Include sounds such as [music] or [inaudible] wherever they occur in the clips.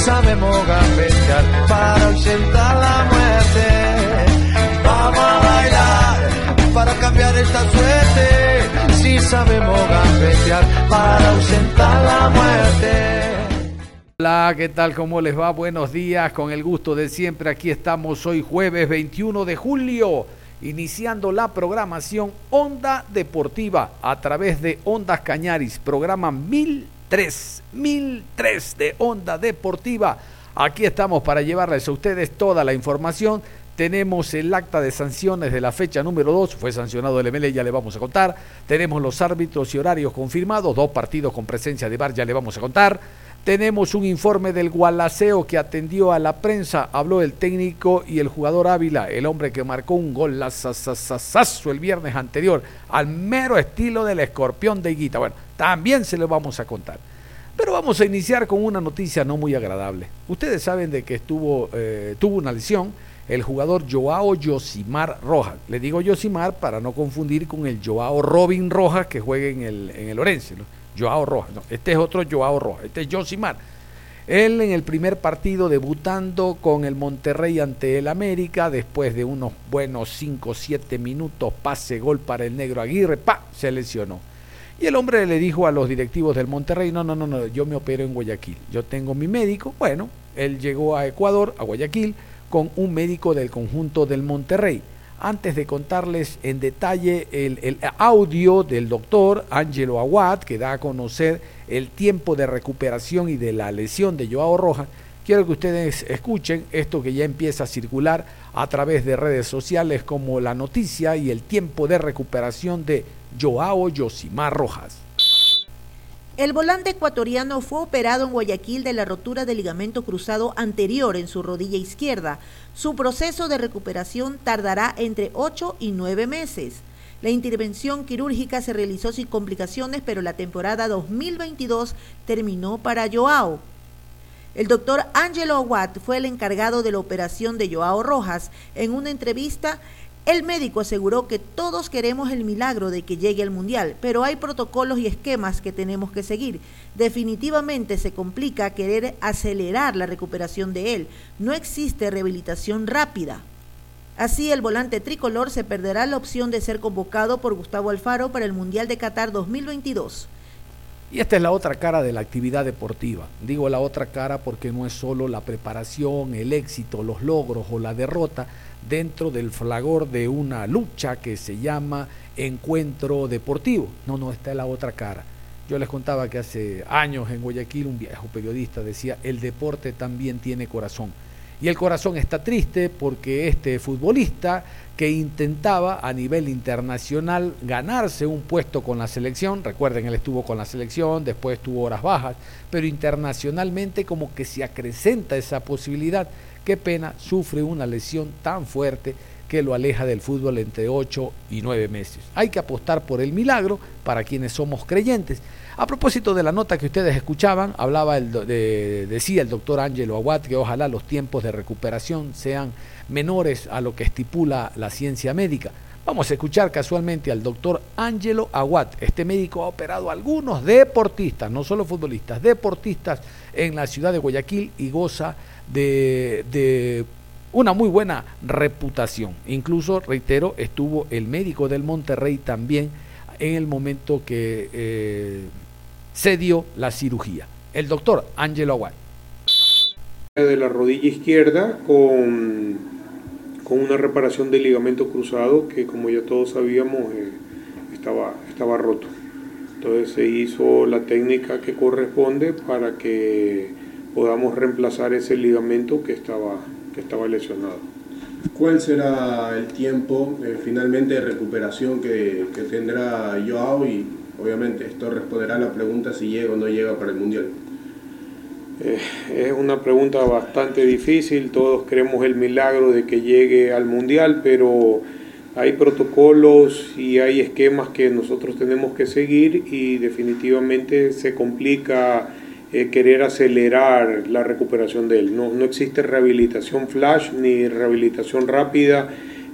Sabemos gambetear para ausentar la muerte. Vamos a bailar para cambiar esta suerte. Si sabemos gambetear para ausentar la muerte. Hola, ¿qué tal? ¿Cómo les va? Buenos días, con el gusto de siempre. Aquí estamos hoy jueves 21 de julio, iniciando la programación Onda Deportiva a través de Ondas Cañaris, programa 1000 3003 de Onda Deportiva. Aquí estamos para llevarles a ustedes toda la información. Tenemos el acta de sanciones de la fecha número 2, fue sancionado el MLE, ya le vamos a contar. Tenemos los árbitros y horarios confirmados, dos partidos con presencia de VAR, ya le vamos a contar. Tenemos un informe del Gualaceo que atendió a la prensa, habló el técnico y el jugador Ávila, el hombre que marcó un gol el viernes anterior, al mero estilo del escorpión de Higuita. Bueno, también se lo vamos a contar. Pero vamos a iniciar con una noticia no muy agradable. Ustedes saben de que estuvo, eh, tuvo una lesión el jugador Joao Yosimar Rojas. Le digo Yosimar para no confundir con el Joao Robin Rojas que juega en el, en el Orense. Joao Rojas. este es otro Joao Rojas. Este es Josimar. Él en el primer partido debutando con el Monterrey ante el América, después de unos buenos 5 o 7 minutos, pase gol para el negro Aguirre, pa, se lesionó. Y el hombre le dijo a los directivos del Monterrey, no, no, no, no, yo me opero en Guayaquil, yo tengo mi médico. Bueno, él llegó a Ecuador, a Guayaquil, con un médico del conjunto del Monterrey antes de contarles en detalle el, audio del doctor Angelo Aguad, que da a conocer el tiempo de recuperación y de la lesión de Joao Rojas, quiero que ustedes escuchen esto que ya empieza a circular a través de redes sociales como la noticia y el tiempo de recuperación de Joao Yosimar Rojas. El volante ecuatoriano fue operado en Guayaquil de la rotura del ligamento cruzado anterior en su rodilla izquierda. Su proceso de recuperación tardará entre 8 y 9 meses. La intervención quirúrgica se realizó sin complicaciones, pero la temporada 2022 terminó para Joao. El doctor Angelo Aguat fue el encargado de la operación de Joao Rojas. En una entrevista, el médico aseguró que todos queremos el milagro de que llegue al Mundial, pero hay protocolos y esquemas que tenemos que seguir. Definitivamente se complica querer acelerar la recuperación de él. No existe rehabilitación rápida. Así, el volante tricolor se perderá la opción de ser convocado por Gustavo Alfaro para el Mundial de Qatar 2022. Y esta es la otra cara de la actividad deportiva. Digo la otra cara porque no es solo la preparación, el éxito, los logros o la derrota dentro del flagor de una lucha que se llama encuentro deportivo. No, no, está la otra cara. Yo les contaba que hace años en Guayaquil un viejo periodista decía, el deporte también tiene corazón. Y el corazón está triste porque este futbolista que intentaba a nivel internacional ganarse un puesto con la selección, recuerden, él estuvo con la selección, después tuvo horas bajas, pero internacionalmente como que se acrecenta esa posibilidad. Qué pena, sufre una lesión tan fuerte que lo aleja del fútbol entre 8 y 9 meses. Hay que apostar por el milagro para quienes somos creyentes. A propósito de la nota que ustedes escuchaban, hablaba el, decía el doctor Ángelo Aguat que ojalá los tiempos de recuperación sean menores a lo que estipula la ciencia médica. Vamos a escuchar casualmente al doctor Ángelo Aguat. Este médico ha operado a algunos deportistas, no solo futbolistas, deportistas en la ciudad de Guayaquil y goza de, una muy buena reputación. Incluso, reitero, estuvo el médico del Monterrey también en el momento que eh, se dio la cirugía. El doctor Angelo Aguad. De la rodilla izquierda con, con una reparación del ligamento cruzado que como ya todos sabíamos eh, estaba, estaba roto. Entonces se hizo la técnica que corresponde para que podamos reemplazar ese ligamento que estaba, que estaba lesionado. ¿Cuál será el tiempo eh, finalmente de recuperación que, tendrá Joao? Y obviamente esto responderá a la pregunta si llega o no llega para el Mundial. Eh, es una pregunta bastante difícil, todos queremos el milagro de que llegue al Mundial, pero hay protocolos y hay esquemas que nosotros tenemos que seguir y definitivamente se complica eh, querer acelerar la recuperación de él. No, no existe rehabilitación flash ni rehabilitación rápida.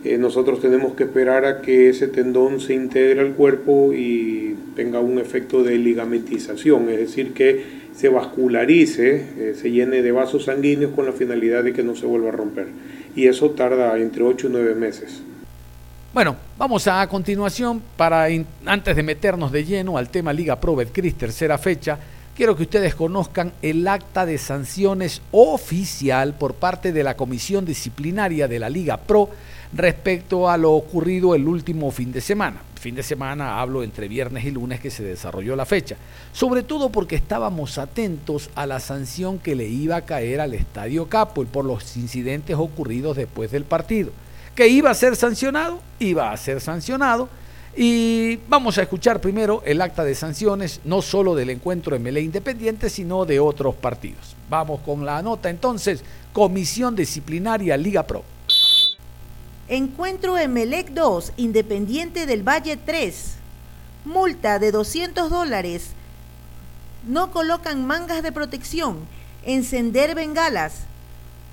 Eh, nosotros tenemos que esperar a que ese tendón se integre al cuerpo y tenga un efecto de ligamentización, es decir, que se vascularice, eh, se llene de vasos sanguíneos con la finalidad de que no se vuelva a romper. Y eso tarda entre 8 y 9 meses. Bueno, vamos a, continuación para antes de meternos de lleno al tema Liga Pro Betcris tercera fecha quiero que ustedes conozcan el acta de sanciones oficial por parte de la Comisión Disciplinaria de la Liga Pro respecto a lo ocurrido el último fin de semana. Fin de semana hablo entre viernes y lunes que se desarrolló la fecha, sobre todo porque estábamos atentos a la sanción que le iba a caer al Estadio Capo por los incidentes ocurridos después del partido. Que iba a ser sancionado, iba a ser sancionado y vamos a escuchar primero el acta de sanciones, no solo del encuentro MLE Independiente, sino de otros partidos. Vamos con la nota entonces, Comisión Disciplinaria Liga Pro. Encuentro Emelec 2, Independiente del Valle 3. Multa de 200 dólares. No colocan mangas de protección. Encender bengalas.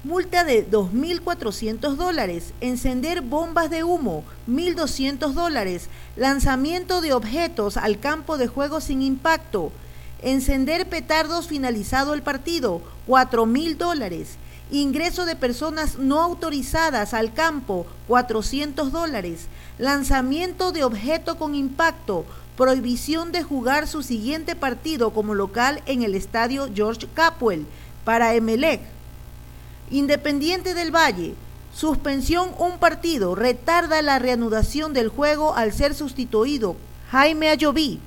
Multa de 2.400 dólares. Encender bombas de humo. 1.200 dólares. Lanzamiento de objetos al campo de juego sin impacto. Encender petardos finalizado el partido. 4.000 dólares. Ingreso de personas no autorizadas al campo. 400 dólares. Lanzamiento de objeto con impacto. Prohibición de jugar su siguiente partido como local en el estadio George Capwell para Emelec Independiente del Valle, suspensión un partido, retarda la reanudación del juego al ser sustituido. Jaime Ayoví.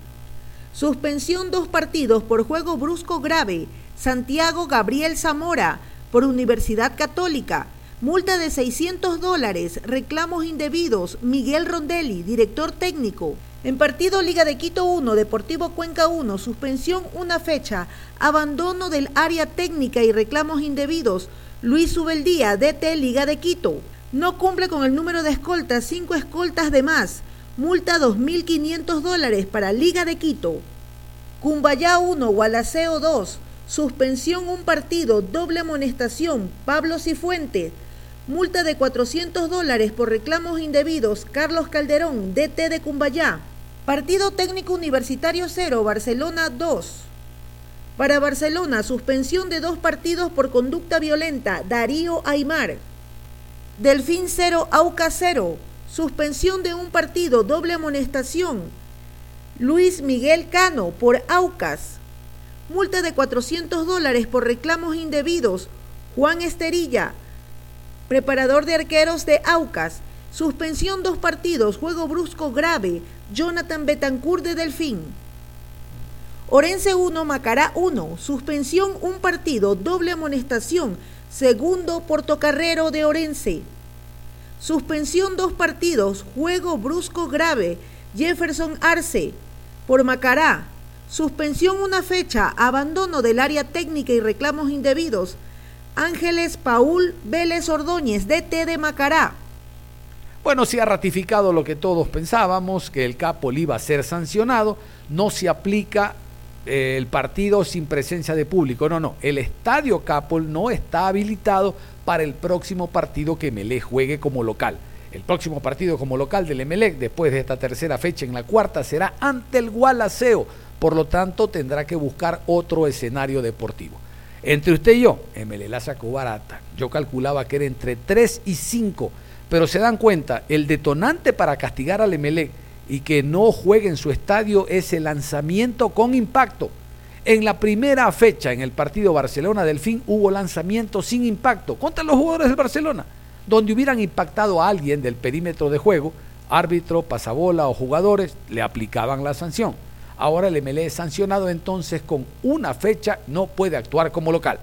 Suspensión dos partidos por juego brusco grave. Santiago Gabriel Zamora, por Universidad Católica. Multa de 600 dólares, reclamos indebidos. Miguel Rondelli, director técnico. En partido Liga de Quito 1, Deportivo Cuenca 1, suspensión una fecha, abandono del área técnica y reclamos indebidos. Luis Subeldía, DT Liga de Quito. No cumple con el número de escoltas, cinco escoltas de más. Multa 2.500 dólares para Liga de Quito. Cumbayá 1, Gualaceo 2. Suspensión un partido, doble amonestación. Pablo Cifuente. Multa de 400 dólares por reclamos indebidos. Carlos Calderón, DT de Cumbayá. Partido técnico universitario 0, Barcelona 2. Para Barcelona, suspensión de dos partidos por conducta violenta. Darío Aymar. Delfín 0, Auca 0. Suspensión de un partido, doble amonestación. Luis Miguel Cano por Aucas. Multa de 400 dólares por reclamos indebidos. Juan Esterilla, preparador de arqueros de Aucas. Suspensión dos partidos, juego brusco grave. Jonathan Betancourt de Delfín. Orense 1, Macará 1, suspensión un partido, doble amonestación, segundo Portocarrero de Orense. Suspensión dos partidos, juego brusco grave, Jefferson Arce, por Macará. Suspensión una fecha, abandono del área técnica y reclamos indebidos. Ángeles Paul Vélez Ordóñez, DT de Macará. Bueno, se ha ratificado lo que todos pensábamos, que el capo iba a ser sancionado, no se aplica el partido sin presencia de público. No, no, el estadio Capol no está habilitado para el próximo partido que Melec juegue como local. El próximo partido como local del Emelec, después de esta tercera fecha en la cuarta, será ante el Gualaceo. Por lo tanto, tendrá que buscar otro escenario deportivo. Entre usted y yo, Emelec la sacó barata. Yo calculaba que era entre 3 y 5. Pero se dan cuenta, el detonante para castigar al Emelec y que no juegue en su estadio ese lanzamiento con impacto. En la primera fecha, en el partido Barcelona-Delfín, hubo lanzamiento sin impacto contra los jugadores del Barcelona, donde hubieran impactado a alguien del perímetro de juego, árbitro, pasabola o jugadores, le aplicaban la sanción. Ahora el MLE es sancionado entonces con una fecha, no puede actuar como local.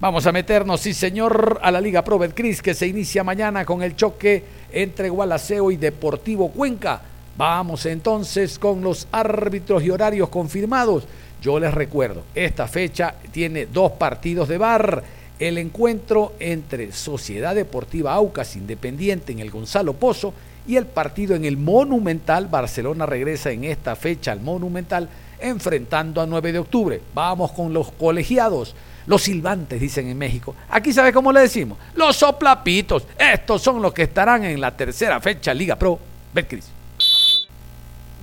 Vamos a meternos, sí señor, a la Liga Pro Betcris que se inicia mañana con el choque entre Gualaceo y Deportivo Cuenca. Vamos entonces con los árbitros y horarios confirmados. Yo les recuerdo, esta fecha tiene dos partidos de bar. El encuentro entre Sociedad Deportiva Aucas Independiente en el Gonzalo Pozo y el partido en el Monumental. Barcelona regresa en esta fecha al Monumental enfrentando a 9 de octubre. Vamos con los colegiados. Los silbantes, dicen en México. Aquí, ¿sabe cómo le decimos? Los soplapitos. Estos son los que estarán en la tercera fecha Liga Pro. Betcris.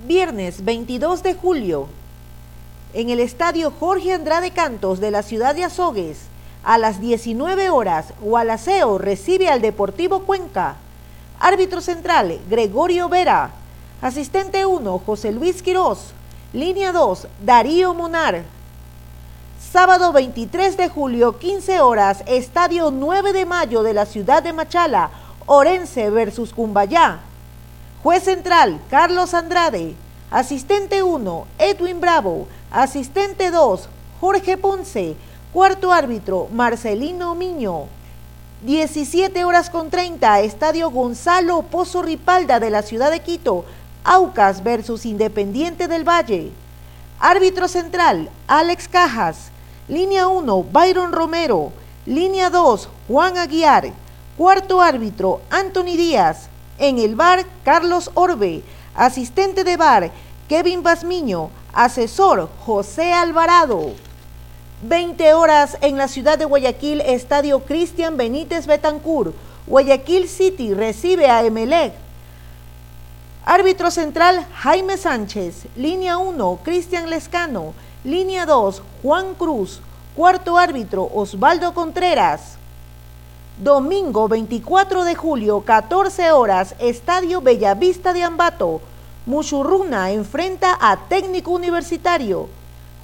Viernes 22 de julio, en el estadio Jorge Andrade Cantos de la ciudad de Azogues, a las 19 horas, Gualaceo recibe al Deportivo Cuenca. Árbitro central, Gregorio Vera. Asistente 1, José Luis Quirós. Línea 2, Darío Monar. Sábado 23 de julio, 15 horas, Estadio 9 de Mayo de la ciudad de Machala, Orense versus Cumbayá. Juez central, Carlos Andrade. Asistente 1, Edwin Bravo. Asistente 2, Jorge Ponce. Cuarto árbitro, Marcelino Miño. 17 horas con 30, Estadio Gonzalo Pozo Ripalda de la ciudad de Quito, Aucas versus Independiente del Valle. Árbitro central, Alex Cajas. Línea 1, Byron Romero. Línea 2, Juan Aguiar. Cuarto árbitro, Anthony Díaz. En el bar, Carlos Orbe. Asistente de bar, Kevin Basmiño. Asesor, José Alvarado. 20 horas en la ciudad de Guayaquil, Estadio Cristian Benítez Betancur. Guayaquil City recibe a Emelec. Árbitro central, Jaime Sánchez. Línea 1, Cristian Lescano. Línea 2, Juan Cruz. Cuarto árbitro, Osvaldo Contreras. Domingo 24 de julio, 14 horas, Estadio Bellavista de Ambato. Muchurruna enfrenta a Técnico Universitario.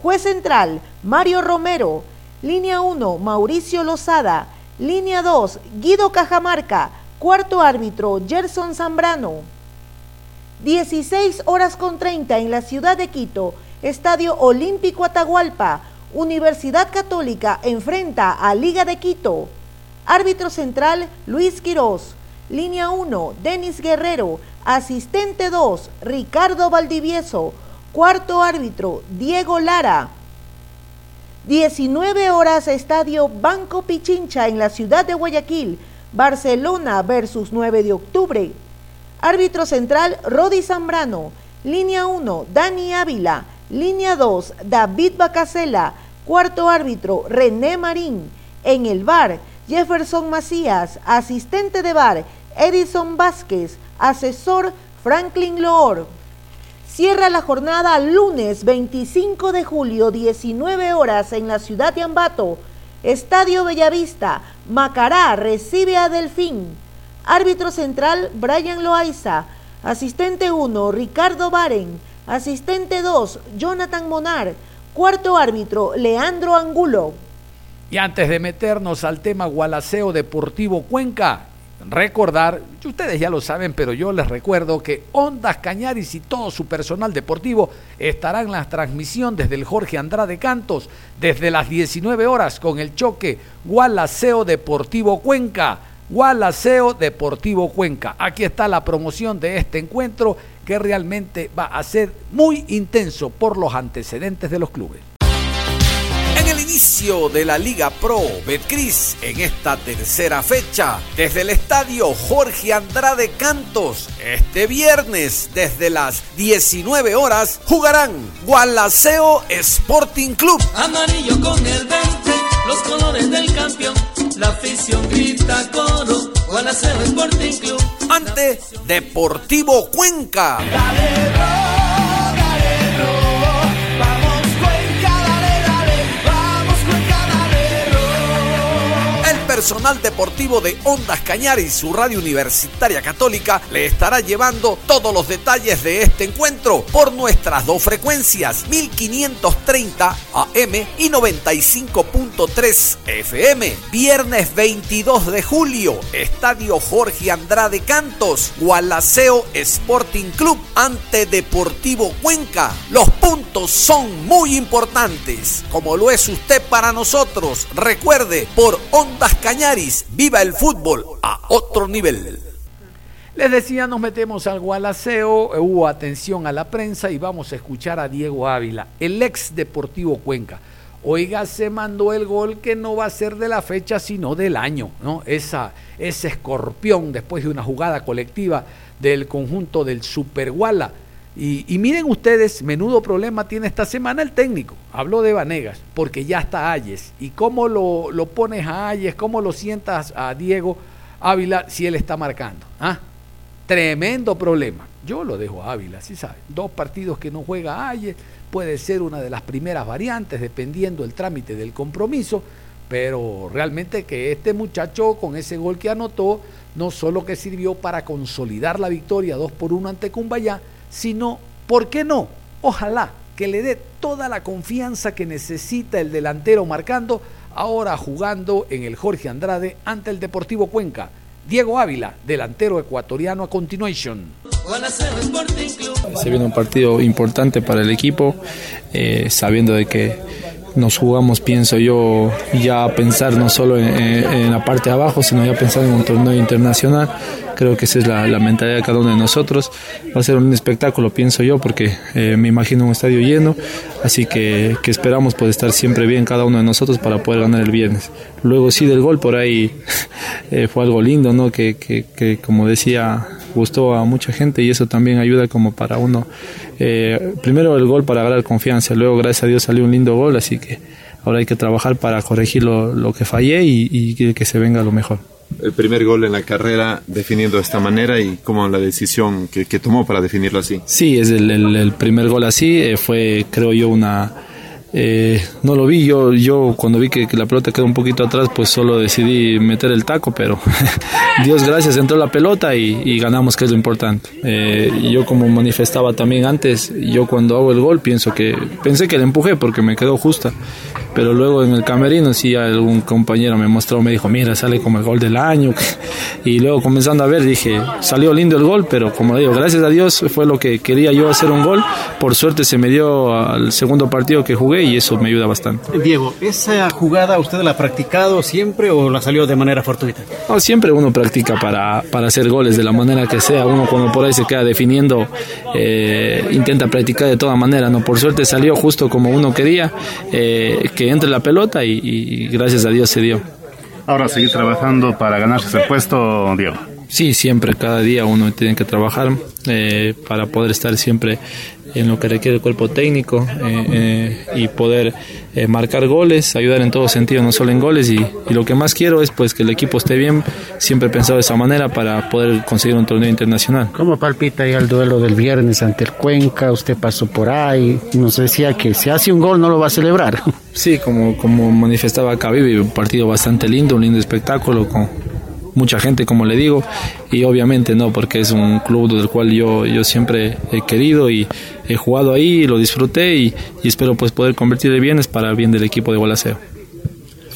Juez central, Mario Romero. Línea 1, Mauricio Lozada. Línea 2, Guido Cajamarca. Cuarto árbitro, Gerson Zambrano. 16 horas con 30 en la ciudad de Quito. Estadio Olímpico Atahualpa, Universidad Católica enfrenta a Liga de Quito. Árbitro central Luis Quirós. Línea 1, Denis Guerrero. Asistente 2, Ricardo Valdivieso. Cuarto árbitro, Diego Lara. 19 horas, Estadio Banco Pichincha en la ciudad de Guayaquil. Barcelona versus 9 de octubre. Árbitro central, Rodi Zambrano. Línea 1, Dani Ávila. Línea 2, David Bacasela. Cuarto árbitro, René Marín. En el bar, Jefferson Macías. Asistente de bar, Edison Vázquez. Asesor, Franklin Loor. Cierra la jornada lunes 25 de julio, 19 horas en la ciudad de Ambato. Estadio Bellavista. Macará recibe a Delfín. Árbitro central, Brian Loaiza. Asistente 1, Ricardo Baren. Asistente 2, Jonathan Monar. Cuarto árbitro, Leandro Angulo. Y antes de meternos al tema Gualaceo Deportivo Cuenca, recordar, ustedes ya lo saben, pero yo les recuerdo que Ondas Cañaris y todo su personal deportivo estarán en la transmisión desde el Jorge Andrade Cantos, desde las 19 horas con el choque Gualaceo Deportivo Cuenca. Gualaceo Deportivo Cuenca. Aquí está la promoción de este encuentro que realmente va a ser muy intenso por los antecedentes de los clubes. Inicio de la Liga Pro Betcris, en esta tercera fecha, desde el estadio Jorge Andrade Cantos, este viernes desde las 19 horas, jugarán Gualaceo Sporting Club. Amarillo con el verde, los colores del campeón, la afición grita coro, Gualaceo Sporting Club. Ante Deportivo Cuenca. Personal deportivo de Ondas Cañaris, su radio universitaria católica, le estará llevando todos los detalles de este encuentro por nuestras dos frecuencias, 1530 AM y 95.3 FM. Viernes 22 de julio, Estadio Jorge Andrade Cantos, Gualaceo Sporting Club ante Deportivo Cuenca. Los puntos son muy importantes, como lo es usted para nosotros. Recuerde, por Ondas Cañaris, viva el fútbol a otro nivel. Les decía, nos metemos al Gualaceo, hubo atención a la prensa y vamos a escuchar a Diego Ávila, el ex Deportivo Cuenca. Oiga, se mandó el gol que no va a ser de la fecha, sino del año, ¿no? Esa, ese escorpión después de una jugada colectiva del conjunto del Super Guala. Y, miren ustedes, menudo problema tiene esta semana el técnico. Habló de Vanegas, porque ya está Ayes. ¿Y cómo lo, pones a Ayes? ¿Cómo lo sientas a Diego Ávila si él está marcando? ¿Ah? Tremendo problema. Yo lo dejo a Ávila, si sabe. Dos partidos que no juega Ayes, puede ser una de las primeras variantes, dependiendo el trámite del compromiso. Pero realmente que este muchacho con ese gol que anotó, no solo que sirvió para consolidar la victoria 2 por 1 ante Cumbayá, sino, ¿por qué no? Ojalá que le dé toda la confianza que necesita el delantero marcando, ahora jugando en el Jorge Andrade ante el Deportivo Cuenca. Diego Ávila, delantero ecuatoriano a continuation. Se viene un partido importante para el equipo, eh, sabiendo de que nos jugamos, pienso yo, ya pensar no solo en, en, la parte de abajo, sino ya pensar en un torneo internacional. Creo que esa es la, la, mentalidad de cada uno de nosotros. Va a ser un espectáculo, pienso yo, porque eh, me imagino un estadio lleno, así que, que, esperamos poder estar siempre bien cada uno de nosotros para poder ganar el viernes. Luego sí del gol, por ahí [laughs] eh, fue algo lindo, ¿no? Que, que, que, como decía, gustó a mucha gente y eso también ayuda como para uno. Eh, primero el gol para ganar confianza, luego gracias a Dios salió un lindo gol, así que ahora hay que trabajar para corregir lo, lo que fallé y, y que, se venga lo mejor el primer gol en la carrera definiendo de esta manera y cómo la decisión que, que tomó para definirlo así. Sí, es el, el, el primer gol así, eh, fue creo yo una... Eh, no lo vi, yo, yo cuando vi que, que, la pelota quedó un poquito atrás, pues solo decidí meter el taco, pero [laughs] Dios gracias, entró la pelota y, y ganamos, que es lo importante. Eh, yo como manifestaba también antes, yo cuando hago el gol pienso que, pensé que le empujé porque me quedó justa, pero luego en el camerino sí algún compañero me mostró, me dijo, mira, sale como el gol del año. [laughs] Y luego comenzando a ver dije, salió lindo el gol, pero como digo, gracias a Dios fue lo que quería yo hacer un gol. Por suerte se me dio al segundo partido que jugué y eso me ayuda bastante. Diego, ¿esa jugada usted la ha practicado siempre o la salió de manera fortuita? No, siempre uno practica para, para hacer goles de la manera que sea. Uno cuando por ahí se queda definiendo, eh, intenta practicar de toda manera. No, por suerte salió justo como uno quería. Eh, que entre la pelota y, y, gracias a Dios se dio. Ahora seguir trabajando para ganarse ese puesto, Diego. Sí, siempre, cada día uno tiene que trabajar eh, para poder estar siempre en lo que requiere el cuerpo técnico eh, eh, y poder marcar goles, ayudar en todo sentido, no solo en goles. Y, y, lo que más quiero es pues que el equipo esté bien, siempre pensado de esa manera para poder conseguir un torneo internacional. ¿Cómo palpita ahí el duelo del viernes ante el Cuenca? Usted pasó por ahí, nos decía que si hace un gol no lo va a celebrar. Sí, como, como manifestaba Cavivi, un partido bastante lindo, un lindo espectáculo con mucha gente, como le digo, y obviamente no, porque es un club del cual yo, yo siempre he querido y he jugado ahí, lo disfruté y, y espero pues poder convertir de bienes para el bien del equipo de Gualaceo.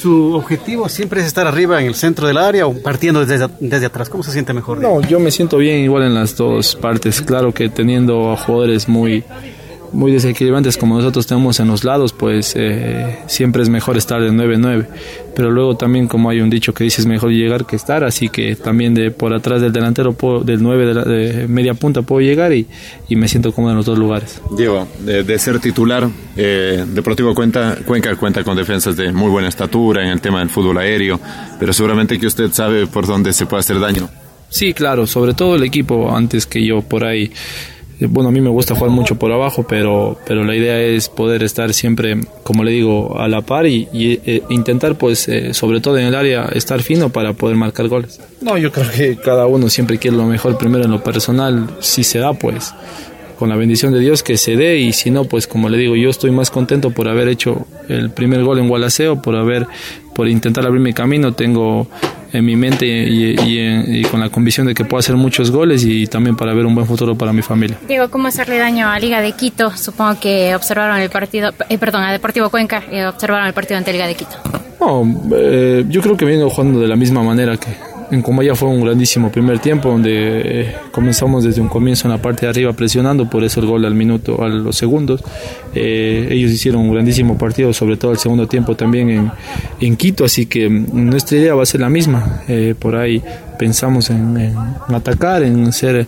¿Su objetivo siempre es estar arriba en el centro del área o partiendo desde, desde atrás? ¿Cómo se siente mejor? No, yo me siento bien igual en las dos partes. Claro que teniendo jugadores muy, muy desequilibrantes como nosotros tenemos en los lados, pues eh, siempre es mejor estar de 9-9. Pero luego también, como hay un dicho que dice, es mejor llegar que estar, así que también de por atrás del delantero, puedo, del 9 de, la, de, media punta, puedo llegar y, y, me siento cómodo en los dos lugares. Diego, de, de ser titular, eh, Deportivo Cuenca, Cuenca cuenta con defensas de muy buena estatura en el tema del fútbol aéreo, pero seguramente que usted sabe por dónde se puede hacer daño. Sí, claro, sobre todo el equipo antes que yo por ahí bueno, a mí me gusta jugar mucho por abajo, pero, pero la idea es poder estar siempre, como le digo, a la par y, eh, intentar, pues, eh, sobre todo en el área, estar fino para poder marcar goles. No, yo creo que cada uno siempre quiere lo mejor primero en lo personal, si se da, pues, con la bendición de Dios que se dé y si no, pues como le digo, yo estoy más contento por haber hecho el primer gol en Gualaceo, por haber por intentar abrir mi camino. Tengo en mi mente y, con la convicción de que puedo hacer muchos goles y también para ver un buen futuro para mi familia. Diego, ¿cómo hacerle daño a Liga de Quito? Supongo que observaron el partido, eh, perdón, a Deportivo Cuenca, eh, observaron el partido ante Liga de Quito. No, eh, yo creo que vengo jugando de la misma manera que, en Comaya fue un grandísimo primer tiempo donde eh, comenzamos desde un comienzo en la parte de arriba presionando, por eso el gol al minuto, a los segundos. Eh, ellos hicieron un grandísimo partido, sobre todo el segundo tiempo también en, en Quito, así que mm, nuestra idea va a ser la misma. Eh, por ahí pensamos en, atacar, en ser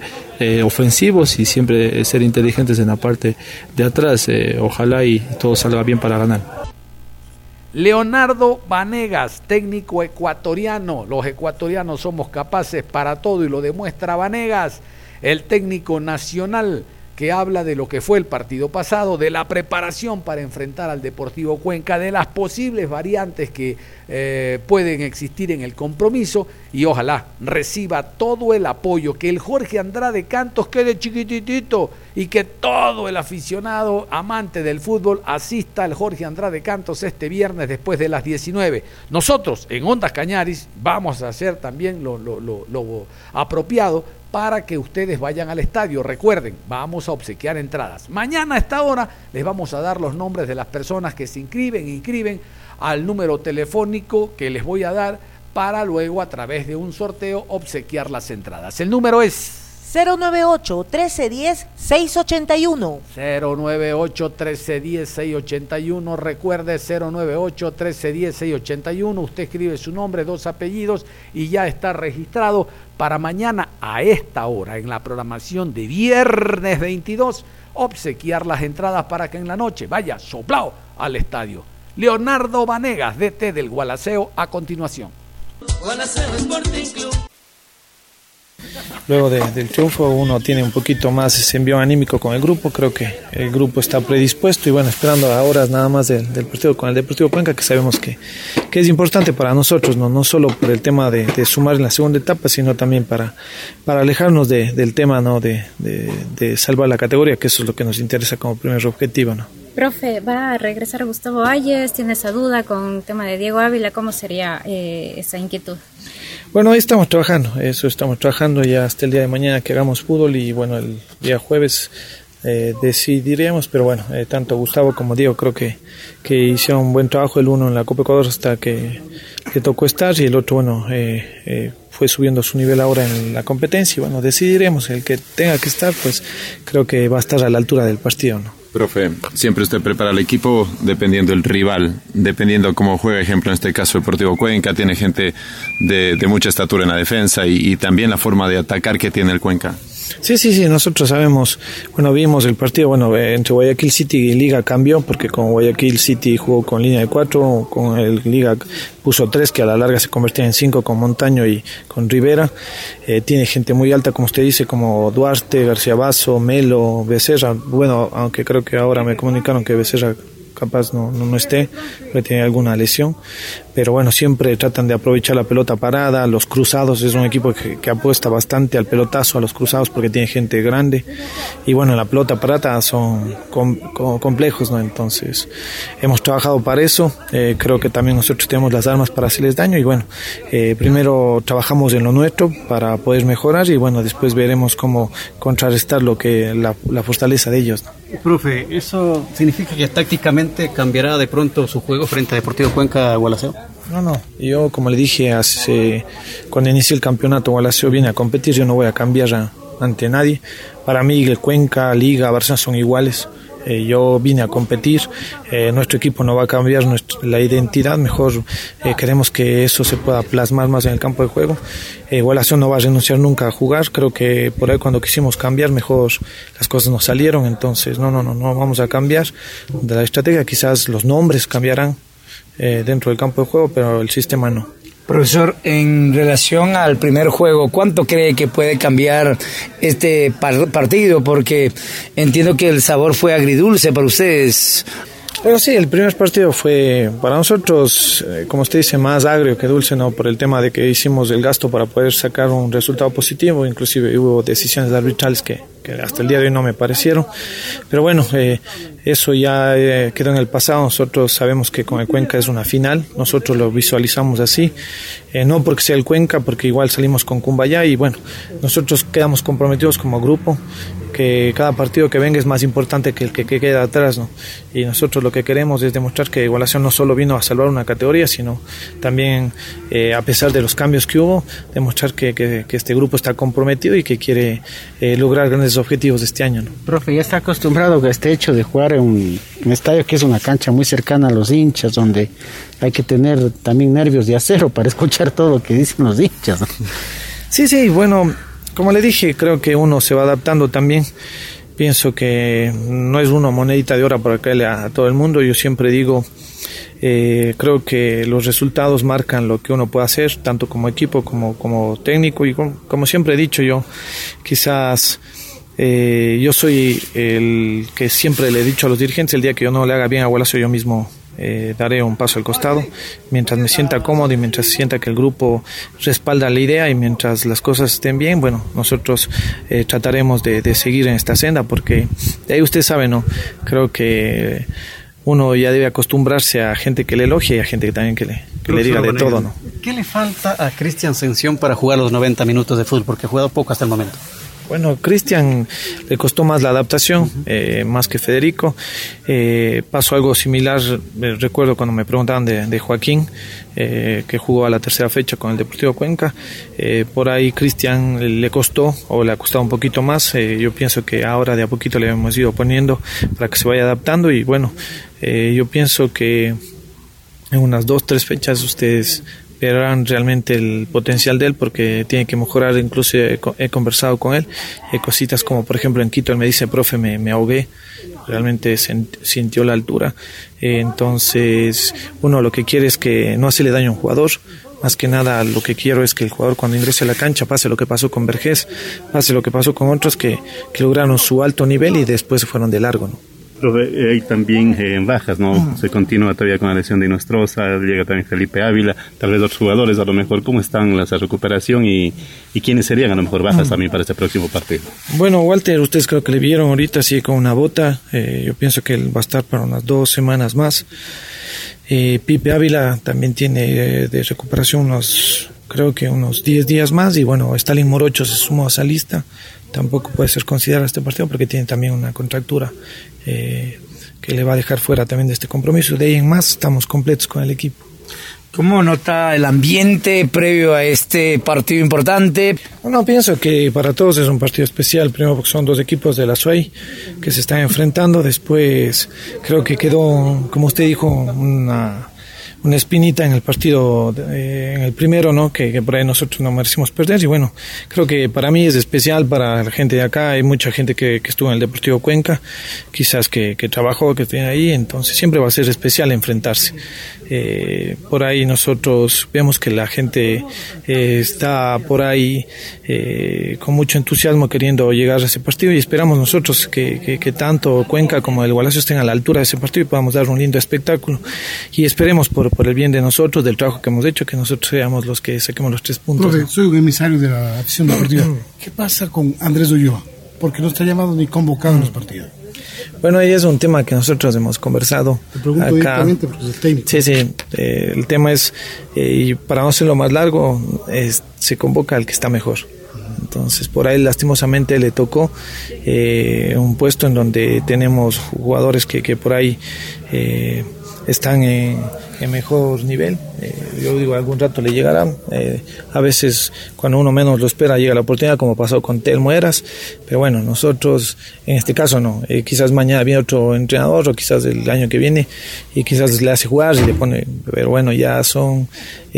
ofensivos y siempre ser inteligentes en la parte de atrás. ojalá y todo salga bien para ganar. Leonardo Vanegas, técnico ecuatoriano. Los ecuatorianos somos capaces para todo y lo demuestra Vanegas, el técnico nacional que habla de lo que fue el partido pasado, de la preparación para enfrentar al Deportivo Cuenca, de las posibles variantes que eh, pueden existir en el compromiso y ojalá reciba todo el apoyo, que el Jorge Andrade Cantos quede chiquititito y que todo el aficionado amante del fútbol asista al Jorge Andrade Cantos este viernes después de las 19. Nosotros en Ondas Cañaris vamos a hacer también lo, lo apropiado para que ustedes vayan al estadio. Recuerden, vamos a obsequiar entradas. Mañana a esta hora les vamos a dar los nombres de las personas que se inscriben, inscriben al número telefónico que les voy a dar para luego a través de un sorteo obsequiar las entradas. El número es 098-1310-681. 098-1310-681. Recuerde 098-1310-681. Usted escribe su nombre, dos apellidos y ya está registrado para mañana a esta hora en la programación de viernes 22 obsequiar las entradas para que en la noche vaya soplado al estadio. Leonardo Vanegas, DT del Gualaceo, a continuación. Luego del triunfo uno tiene un poquito más ese envío anímico con el grupo, creo que el grupo está predispuesto y bueno, esperando ahora nada más del, partido con el Deportivo Cuenca que sabemos que, que, es importante para nosotros, no, no solo por el tema de, sumar en la segunda etapa, sino también para, para alejarnos del tema ¿no? de, de, salvar la categoría, que eso es lo que nos interesa como primer objetivo. ¿no? Profe, ¿va a regresar Gustavo Ayes? ¿Tiene esa duda con el tema de Diego Ávila? ¿Cómo sería eh, esa inquietud? Bueno, ahí estamos trabajando, eso estamos trabajando ya hasta el día de mañana que hagamos fútbol y bueno, el día jueves eh, decidiremos, pero bueno, eh, tanto Gustavo como Diego creo que, que hicieron un buen trabajo, el uno en la Copa Ecuador hasta que, que tocó estar y el otro, bueno, eh, fue subiendo su nivel ahora en la competencia y bueno, decidiremos, el que tenga que estar, pues creo que va a estar a la altura del partido, ¿no? Profe, siempre usted prepara el equipo dependiendo del rival, dependiendo cómo juega, ejemplo, en este caso Deportivo Cuenca, tiene gente de, mucha estatura en la defensa y, también la forma de atacar que tiene el Cuenca. Sí, sí, sí, nosotros sabemos, bueno, vimos el partido, bueno, entre Guayaquil City y Liga cambió, porque con Guayaquil City jugó con línea de cuatro, con el Liga puso tres, que a la larga se convertía en cinco con Montaño y con Rivera. Eh, tiene gente muy alta, como usted dice, como Duarte, García Basso, Melo, Becerra. Bueno, aunque creo que ahora me comunicaron que Becerra capaz no, no, no esté, porque tiene alguna lesión. Pero bueno, siempre tratan de aprovechar la pelota parada, los cruzados, es un equipo que, apuesta bastante al pelotazo, a los cruzados, porque tiene gente grande. Y bueno, la pelota parada son complejos, ¿no? Entonces, hemos trabajado para eso. Eh, creo que también nosotros tenemos las armas para hacerles daño. Y bueno, eh, primero trabajamos en lo nuestro para poder mejorar y bueno, después veremos cómo contrarrestar lo que la, la fortaleza de ellos. Profe, ¿eso significa que tácticamente cambiará de pronto su juego frente a Deportivo Cuenca Gualaceo? No, no. Yo, como le dije, hace, cuando inicie el campeonato, Gualaceo viene a competir, yo no voy a cambiar ante nadie. Para mí, Cuenca, Liga, Barça son iguales. Eh, yo vine a competir, eh, nuestro equipo no va a cambiar la identidad, mejor eh, queremos que eso se pueda plasmar más en el campo de juego. Igualación no va a renunciar nunca a jugar, creo que por ahí cuando quisimos cambiar mejor las cosas nos salieron, entonces no, no, no, no vamos a cambiar de la estrategia, quizás los nombres cambiarán dentro del campo de juego, pero el sistema no. Profesor, en relación al primer juego, ¿cuánto cree que puede cambiar este partido? Porque entiendo que el sabor fue agridulce para ustedes. Pero sí, el primer partido fue para nosotros, eh, como usted dice, más agrio que dulce, ¿no? Por el tema de que hicimos el gasto para poder sacar un resultado positivo, inclusive hubo decisiones arbitrales que, que hasta el día de hoy no me parecieron. Pero bueno, eh, eso ya eh, quedó en el pasado. Nosotros sabemos que con el Cuenca es una final. Nosotros lo visualizamos así. Eh, no porque sea el Cuenca, porque igual salimos con Cumbayá y bueno, nosotros quedamos comprometidos como grupo que cada partido que venga es más importante que el que, queda atrás, ¿no? Y nosotros lo que queremos es demostrar que Igualación no solo vino a salvar una categoría, sino también, eh, a pesar de los cambios que hubo, demostrar que, este grupo está comprometido y que quiere lograr grandes objetivos este año, ¿no? Profe, ya está acostumbrado a este hecho de jugar en un, estadio que es una cancha muy cercana a los hinchas, donde hay que tener también nervios de acero para escuchar todo lo que dicen los hinchas, Sí, sí, bueno, como le dije, creo que uno se va adaptando también. Pienso que no es una monedita de oro para caerle a, todo el mundo. Yo siempre digo, eh, creo que los resultados marcan lo que uno puede hacer, tanto como equipo como, como técnico. Y como, siempre he dicho yo, quizás eh, yo soy el que siempre le he dicho a los dirigentes, el día que yo no le haga bien a Gualacio, yo mismo eh, daré un paso al costado mientras me sienta cómodo y mientras sienta que el grupo respalda la idea y mientras las cosas estén bien, bueno, nosotros eh, trataremos de, seguir en esta senda porque de ahí usted sabe, ¿no? Creo que uno ya debe acostumbrarse a gente que le elogie y a gente que también que le, que le diga de todo, ¿no? ¿Qué le falta a Cristian Sención para jugar los 90 minutos de fútbol? Porque ha jugado poco hasta el momento. Bueno, Cristian le costó más la adaptación, eh, más que Federico. Eh, pasó algo similar, eh, recuerdo cuando me preguntaban de, Joaquín, que jugó a la tercera fecha con el Deportivo Cuenca. por ahí Cristian le costó o le ha costado un poquito más. yo pienso que ahora de a poquito le hemos ido poniendo para que se vaya adaptando y bueno, yo pienso que en unas dos, tres fechas ustedes verán realmente el potencial de él porque tiene que mejorar, incluso he, conversado con él, hay cositas como por ejemplo en Quito él me dice, profe, me, me ahogué, realmente sintió la altura, entonces uno lo que quiere es que no hacerle daño a un jugador, más que nada lo que quiero es que el jugador cuando ingrese a la cancha pase lo que pasó con Vergés, pase lo que pasó con otros que, que lograron su alto nivel y después fueron de largo, ¿no? Eh, hay también eh, bajas, ¿no? Ah. Se continúa todavía con la lesión de Nostroza, llega también Felipe Ávila, tal vez otros jugadores, a lo mejor, ¿cómo están la recuperación y, y quiénes serían a lo mejor bajas ah. también para este próximo partido? Bueno, Walter, ustedes creo que le vieron ahorita, sigue con una bota, eh, yo pienso que él va a estar para unas dos semanas más. Pipe Ávila también tiene de recuperación unos, creo que unos 10 días más y bueno, Stalin Morocho se sumó a esa lista tampoco puede ser considerado este partido porque tiene también una contractura eh, que le va a dejar fuera también de este compromiso. De ahí en más estamos completos con el equipo. ¿Cómo nota el ambiente previo a este partido importante? Bueno, pienso que para todos es un partido especial. Primero porque son dos equipos de la SUEI que se están enfrentando. Después creo que quedó, como usted dijo, una una espinita en el partido, eh, en el primero, ¿no? Que, por ahí nosotros no merecimos perder. Y bueno, creo que para mí es especial, para la gente de acá, hay mucha gente que, que estuvo en el Deportivo Cuenca, quizás que, que trabajó, que tiene ahí, entonces siempre va a ser especial enfrentarse. Eh, por ahí nosotros vemos que la gente eh, está por ahí con mucho entusiasmo queriendo llegar a ese partido y esperamos nosotros que, que, tanto Cuenca como el Gualacio estén a la altura de ese partido y podamos dar un lindo espectáculo. Y esperemos por, por el bien de nosotros, del trabajo que hemos hecho, que nosotros seamos los que saquemos los tres puntos. soy un emisario de la afición deportiva. ¿Qué pasa con Andrés Ulloa? Porque no está llamado ni convocado en los partidos. Bueno, ahí es un tema que nosotros hemos conversado. Te pregunto acá. directamente porque es el técnico. Sí, sí. Eh, el tema es, eh, y para no hacerlo más largo, se convoca al que está mejor. Entonces, por ahí lastimosamente le tocó eh, un puesto en donde tenemos jugadores que, que por ahí están en en mejor nivel. Eh, yo digo, algún rato le llegará. Eh, a veces, cuando uno menos lo espera, llega la oportunidad, como pasó con Telmo Eras. Pero bueno, nosotros, en este caso, no. Eh, quizás mañana viene otro entrenador, o quizás el año que viene, y quizás le hace jugar y le pone. Pero bueno, ya son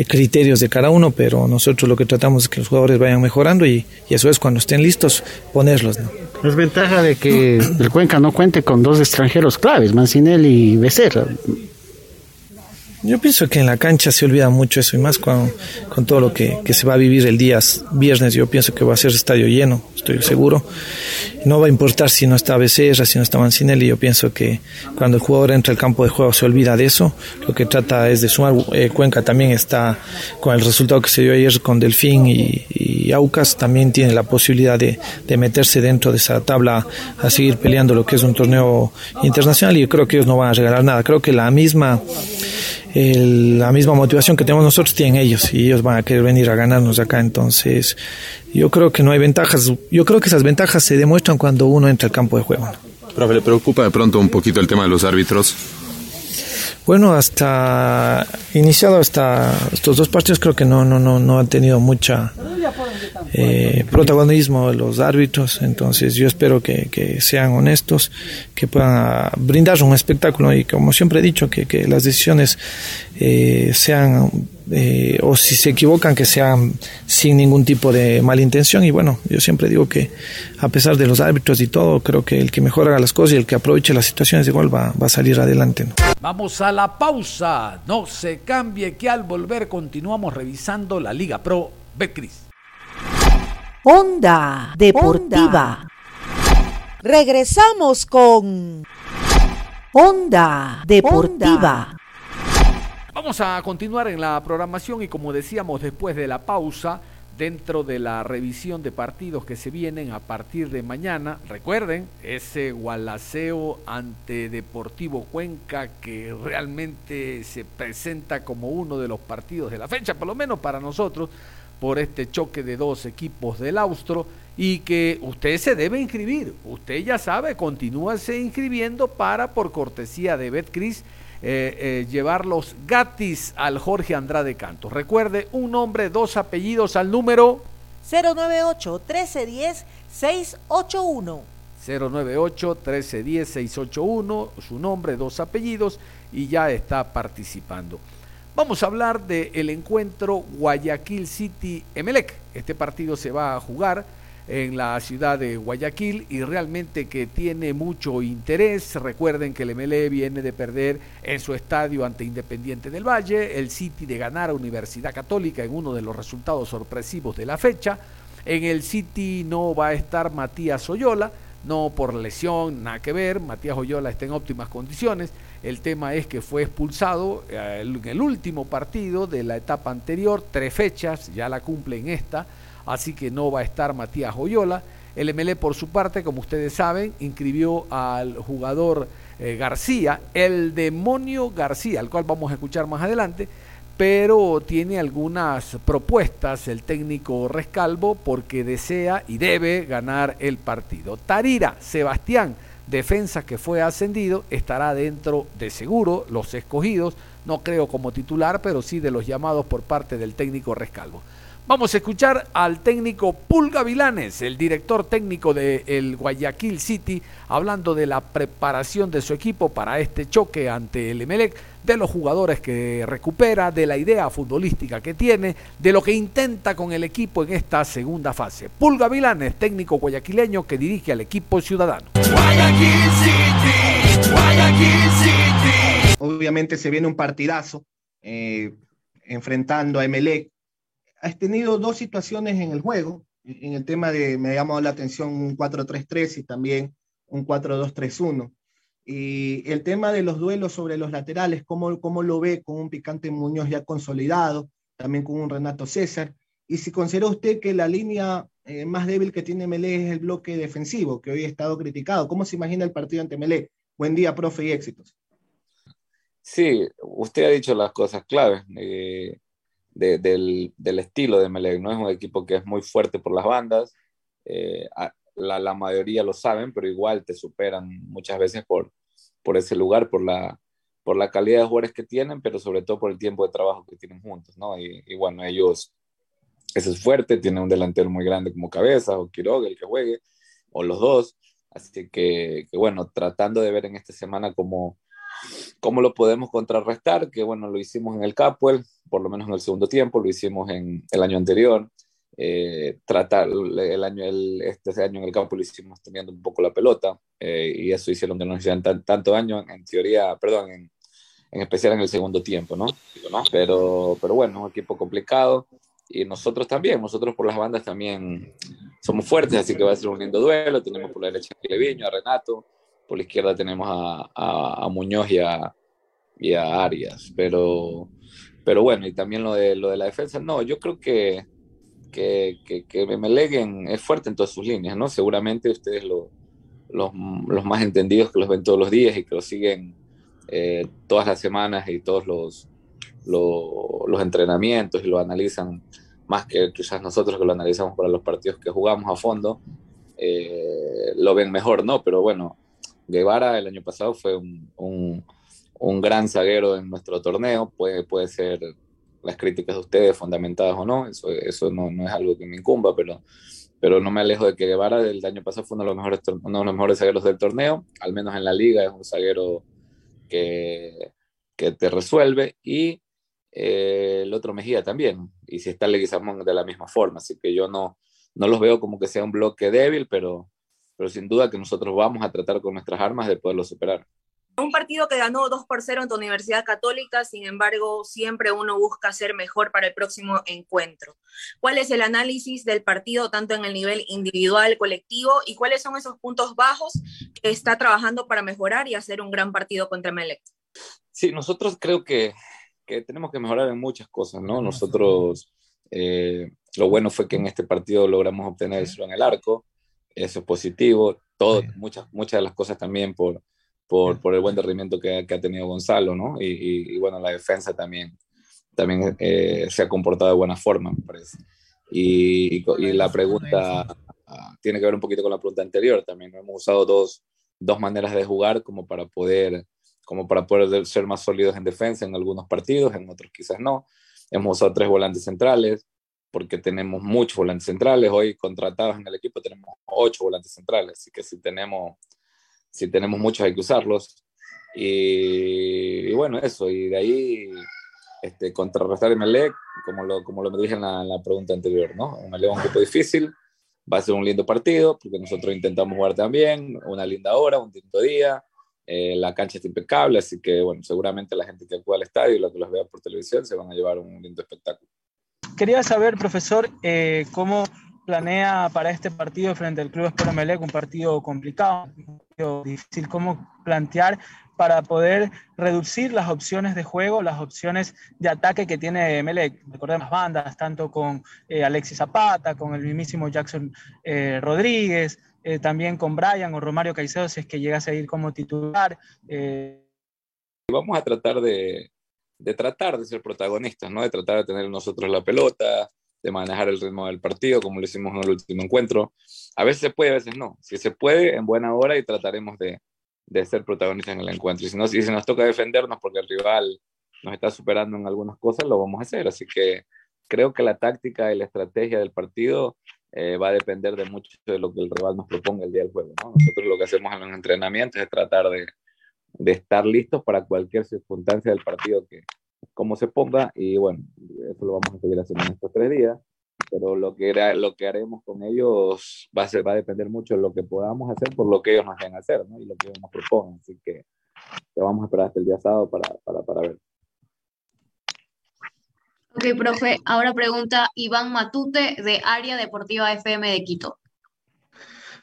criterios de cada uno, pero nosotros lo que tratamos es que los jugadores vayan mejorando y, eso es cuando estén listos, ponerlos. ¿no? Es ventaja de que el Cuenca no cuente con dos extranjeros claves, Mancinelli y Becerra. Yo pienso que en la cancha se olvida mucho eso y más con, con todo lo que, que, se va a vivir el día viernes. Yo pienso que va a ser estadio lleno, estoy seguro. No va a importar si no está Becerra, si no está Mancinelli. Yo pienso que cuando el jugador entra al campo de juego se olvida de eso. Lo que trata es de sumar. Eh, Cuenca también está con el resultado que se dio ayer con Delfín y, y Aucas. También tiene la posibilidad de, de meterse dentro de esa tabla a seguir peleando lo que es un torneo internacional. Y yo creo que ellos no van a regalar nada. Creo que la misma el, la misma motivación que tenemos nosotros tienen ellos y ellos van a querer venir a ganarnos acá. Entonces, yo creo que no hay ventajas. Yo creo que esas ventajas se demuestran cuando uno entra al campo de juego. Profe, ¿le preocupa de pronto un poquito el tema de los árbitros? Bueno, hasta iniciado hasta estos dos partidos creo que no no no no han tenido mucha eh, protagonismo los árbitros, entonces yo espero que, que, sean honestos, que puedan brindar un espectáculo y como siempre he dicho que, que las decisiones eh, sean eh, o si se equivocan que sean sin ningún tipo de mala intención y bueno yo siempre digo que a pesar de los árbitros y todo creo que el que mejor haga las cosas y el que aproveche las situaciones igual va, va a salir adelante ¿no? vamos a la pausa no se cambie que al volver continuamos revisando la Liga Pro Betcris Onda Deportiva Onda. regresamos con Onda Deportiva Onda. Vamos a continuar en la programación y como decíamos después de la pausa, dentro de la revisión de partidos que se vienen a partir de mañana, recuerden ese Gualaceo ante Deportivo Cuenca que realmente se presenta como uno de los partidos de la fecha, por lo menos para nosotros, por este choque de dos equipos del Austro y que usted se debe inscribir. Usted ya sabe, continúase inscribiendo para, por cortesía de Betcris, eh, eh, llevar los gatis al Jorge Andrade Cantos. Recuerde, un nombre, dos apellidos al número 098-1310-681. 098-1310-681, su nombre, dos apellidos y ya está participando. Vamos a hablar del encuentro Guayaquil City Emelec. Este partido se va a jugar en la ciudad de Guayaquil y realmente que tiene mucho interés. Recuerden que el MLE viene de perder en su estadio ante Independiente del Valle, el City de ganar a Universidad Católica en uno de los resultados sorpresivos de la fecha. En el City no va a estar Matías Oyola, no por lesión, nada que ver, Matías Oyola está en óptimas condiciones. El tema es que fue expulsado en el último partido de la etapa anterior, tres fechas, ya la cumple en esta así que no va a estar Matías Oyola. El MLE, por su parte, como ustedes saben, inscribió al jugador eh, García, el demonio García, al cual vamos a escuchar más adelante, pero tiene algunas propuestas el técnico Rescalvo porque desea y debe ganar el partido. Tarira, Sebastián, defensa que fue ascendido, estará dentro de seguro los escogidos, no creo como titular, pero sí de los llamados por parte del técnico Rescalvo. Vamos a escuchar al técnico Pulga Vilanes, el director técnico del Guayaquil City, hablando de la preparación de su equipo para este choque ante el Emelec, de los jugadores que recupera, de la idea futbolística que tiene, de lo que intenta con el equipo en esta segunda fase. Pulga Vilanes, técnico guayaquileño que dirige al equipo ciudadano. Guayaquil City, Guayaquil City. Obviamente se viene un partidazo eh, enfrentando a Emelec has tenido dos situaciones en el juego. En el tema de, me ha llamado la atención un 4-3-3 y también un 4-2-3-1. Y el tema de los duelos sobre los laterales, ¿cómo, ¿cómo lo ve con un Picante Muñoz ya consolidado, también con un Renato César? Y si considera usted que la línea eh, más débil que tiene Melé es el bloque defensivo, que hoy ha estado criticado, ¿cómo se imagina el partido ante Melé? Buen día, profe, y éxitos. Sí, usted ha dicho las cosas claves. Eh, de, del, del, estilo de Melec, ¿no? Es un equipo que es muy fuerte por las bandas, eh, la, la, mayoría lo saben, pero igual te superan muchas veces por, por ese lugar, por la, por la calidad de jugadores que tienen, pero sobre todo por el tiempo de trabajo que tienen juntos, ¿no? Y, y bueno, ellos, ese es fuerte, tienen un delantero muy grande como Cabeza, o Quiroga, el que juegue, o los dos, así que, bueno, tratando de ver en esta semana cómo ¿Cómo lo podemos contrarrestar? Que bueno, lo hicimos en el Capwell, por lo menos en el segundo tiempo, lo hicimos en el año anterior. Eh, tratar el año, el, este año en el campo lo hicimos teniendo un poco la pelota eh, y eso hicieron que no nos hicieran tan, tanto daño en teoría, perdón, en, en especial en el segundo tiempo, ¿no? Pero, pero bueno, un equipo complicado y nosotros también, nosotros por las bandas también somos fuertes, así que va a ser un lindo duelo. Tenemos por la derecha a Cleviño, a Renato, por la izquierda tenemos a, a, Muñoz y a, y a Arias, pero, pero bueno, y también lo de, lo de la defensa, no, yo creo que, que, que, es fuerte en todas sus líneas, ¿no? Seguramente ustedes lo, los, los, más entendidos que los ven todos los días y que los siguen eh, todas las semanas y todos los, los, entrenamientos y lo analizan más que quizás nosotros que lo analizamos para los partidos que jugamos a fondo, eh, lo ven mejor, ¿no? Pero bueno, Guevara el año pasado fue un, gran zaguero en nuestro torneo, puede, puede ser las críticas de ustedes fundamentadas o no, eso, eso no, no es algo que me incumba, pero, pero no me alejo de que Guevara del año pasado fue uno de los mejores, uno de los mejores zagueros del torneo, al menos en la liga es un zaguero que, que te resuelve y eh, el otro Mejía también, y si está Leguizamón de la misma forma, así que yo no, no los veo como que sea un bloque débil, pero, pero sin duda que nosotros vamos a tratar con nuestras armas de poderlo superar. Un partido que ganó 2 por 0 en tu Universidad Católica, sin embargo, siempre uno busca ser mejor para el próximo encuentro. ¿Cuál es el análisis del partido, tanto en el nivel individual, colectivo, y cuáles son esos puntos bajos que está trabajando para mejorar y hacer un gran partido contra Melec? Sí, nosotros creo que, que tenemos que mejorar en muchas cosas, ¿no? Nosotros, eh, lo bueno fue que en este partido logramos obtener el en el arco, eso es positivo, todo, muchas, muchas de las cosas también por por, por el buen rendimiento que, que, ha tenido Gonzalo, ¿no? Y, y, bueno, la defensa también, también eh, se ha comportado de buena forma, me parece. Y, y, la pregunta ah, tiene que ver un poquito con la pregunta anterior también. Hemos usado dos, dos maneras de jugar como para poder como para poder ser más sólidos en defensa en algunos partidos, en otros quizás no. Hemos usado tres volantes centrales, porque tenemos muchos volantes centrales. Hoy contratados en el equipo tenemos ocho volantes centrales, así que si tenemos si tenemos muchos hay que usarlos. Y, bueno, eso, y de ahí este, contrarrestar Emelec, como lo, como lo dije en la, pregunta anterior, ¿no? Emelec es un grupo difícil, va a ser un lindo partido, porque nosotros intentamos jugar también, una linda hora, un lindo día, eh, la cancha está impecable, así que bueno, seguramente la gente que acude al estadio y los que los vea por televisión se van a llevar un lindo espectáculo. Quería saber, profesor, eh, cómo planea para este partido frente al Club Espero Melec, un partido complicado, un partido difícil, cómo plantear para poder reducir las opciones de juego, las opciones de ataque que tiene Melec. Recordemos bandas, tanto con eh, Alexis Zapata, con el mismísimo Jackson eh, Rodríguez, eh, también con Brian o Romario Caicedo, si es que llegase a ir como titular. Vamos a tratar de, de tratar de ser protagonistas, ¿no? de tratar de tener nosotros la pelota, de manejar el ritmo del partido, como lo hicimos en el último encuentro. A veces se puede, a veces no. Si se puede, en buena hora y trataremos de, de ser protagonistas en el encuentro. Y si, no, si nos toca defendernos porque el rival nos está superando en algunas cosas, lo vamos a hacer. Así que creo que la táctica y la estrategia del partido eh, va a depender de mucho de lo que el rival nos proponga el día del juego. Nosotros lo que hacemos en los entrenamientos es tratar de, de estar listos para cualquier circunstancia del partido que, cómo se ponga y bueno, eso lo vamos a seguir haciendo en estos tres días, pero lo que, era, lo que haremos con ellos va a, ser, va a depender mucho de lo que podamos hacer por lo que ellos nos dejen hacer ¿no? y lo que ellos nos propongan, así que te vamos a esperar hasta el día sábado para, para, para ver. Ok, profe, ahora pregunta Iván Matute de Área Deportiva FM de Quito.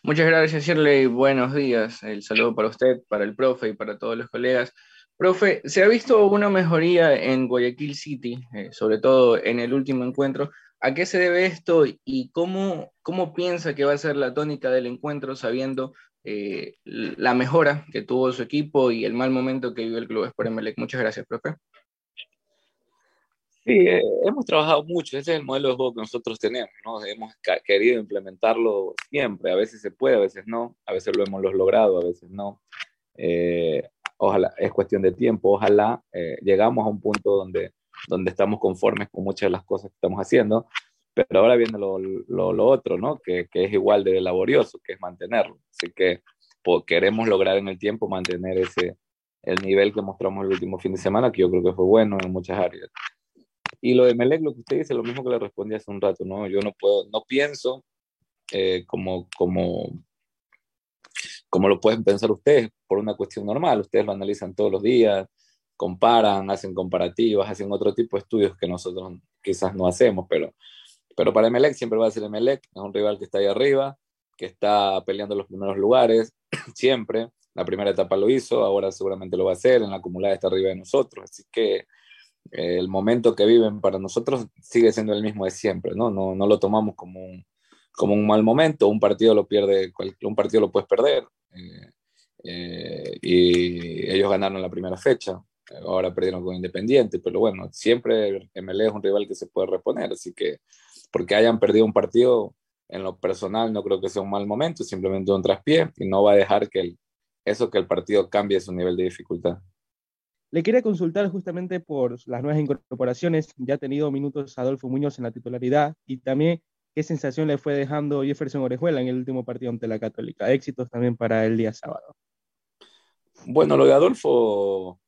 Muchas gracias, Shirley. Buenos días. El saludo para usted, para el profe y para todos los colegas. Profe, ¿se ha visto una mejoría en Guayaquil City, eh, sobre todo en el último encuentro? ¿A qué se debe esto y cómo, cómo piensa que va a ser la tónica del encuentro sabiendo eh, la mejora que tuvo su equipo y el mal momento que vive el club Sport Emelec? Muchas gracias, profe. Sí, eh, hemos trabajado mucho, ese es el modelo de juego que nosotros tenemos, ¿no? Hemos querido implementarlo siempre, a veces se puede, a veces no, a veces lo hemos logrado, a veces no ojalá, es cuestión de tiempo, ojalá eh, llegamos a un punto donde, donde estamos conformes con muchas de las cosas que estamos haciendo, pero ahora viene lo, lo, otro, ¿no? Que, que, es igual de laborioso, que es mantenerlo. Así que queremos lograr en el tiempo mantener ese, el nivel que mostramos el último fin de semana, que yo creo que fue bueno en muchas áreas. Y lo de Melec, lo que usted dice, lo mismo que le respondí hace un rato, ¿no? Yo no puedo, no pienso eh, como, como como lo pueden pensar ustedes, por una cuestión normal. Ustedes lo analizan todos los días, comparan, hacen comparativas, hacen otro tipo de estudios que nosotros quizás no hacemos, pero, pero para Emelec siempre va a ser Emelec, es un rival que está ahí arriba, que está peleando los primeros lugares, [clears throat] siempre. La primera etapa lo hizo, ahora seguramente lo va a hacer, en la acumulada está arriba de nosotros, así que eh, el momento que viven para nosotros sigue siendo el mismo de siempre, ¿no? No, no lo tomamos como un, como un mal momento, un partido lo pierde, un partido lo puedes perder, eh, eh, y ellos ganaron la primera fecha, ahora perdieron con Independiente, pero bueno, siempre MLE es un rival que se puede reponer, así que porque hayan perdido un partido, en lo personal no creo que sea un mal momento, simplemente un traspié y no va a dejar que el, eso que el partido cambie su nivel de dificultad. Le quería consultar justamente por las nuevas incorporaciones, ya ha tenido minutos Adolfo Muñoz en la titularidad y también qué sensación le fue dejando Jefferson Orejuela en el último partido ante la Católica. Éxitos también para el día sábado. Bueno, lo de Adolfo,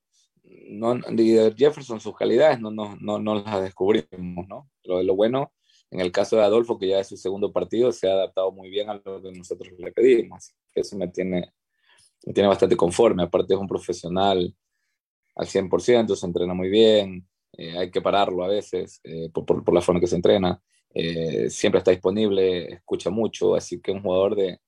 no, de Jefferson, sus calidades no, no, no, no las descubrimos, ¿no? Lo lo bueno, en el caso de Adolfo, que ya es su segundo partido, se ha adaptado muy bien a lo que nosotros le pedimos. Eso me tiene, me tiene bastante conforme. Aparte es un profesional al 100%, se entrena muy bien, eh, hay que pararlo a veces eh, por, por, por, la forma que se entrena. Eh, siempre está disponible, escucha mucho, así que un jugador de,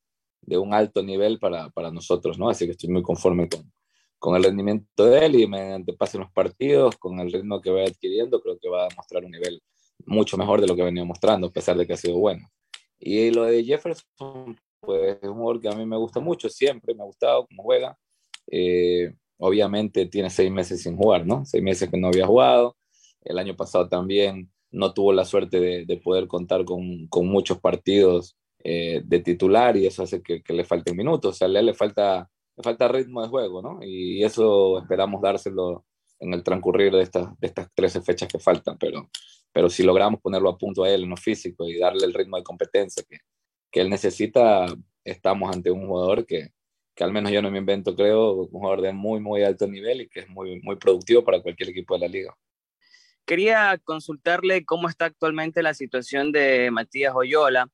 de un alto nivel para, para, nosotros, ¿no? Así que estoy muy conforme con, con el rendimiento de él y mediante pasen los partidos, con el ritmo que va adquiriendo, creo que va a mostrar un nivel mucho mejor de lo que venía mostrando, a pesar de que ha sido bueno. Y lo de Jefferson, pues es un jugador que a mí me gusta mucho, siempre me ha gustado cómo juega. Eh, obviamente tiene seis meses sin jugar, ¿no? Seis meses que no había jugado. El año pasado también no tuvo la suerte de, de poder contar con, muchos partidos eh, de titular y eso hace que, le falten minutos. O sea, él le falta, le falta ritmo de juego, ¿no? Y eso esperamos dárselo en el transcurrir de estas, de estas 13 fechas que faltan, pero, si logramos ponerlo a punto a él en lo físico y darle el ritmo de competencia que, que él necesita, estamos ante un jugador que, que al menos yo no me invento, creo, un jugador de muy, muy alto nivel y que es muy, muy productivo para cualquier equipo de la liga. Quería consultarle cómo está actualmente la situación de Matías Oyola,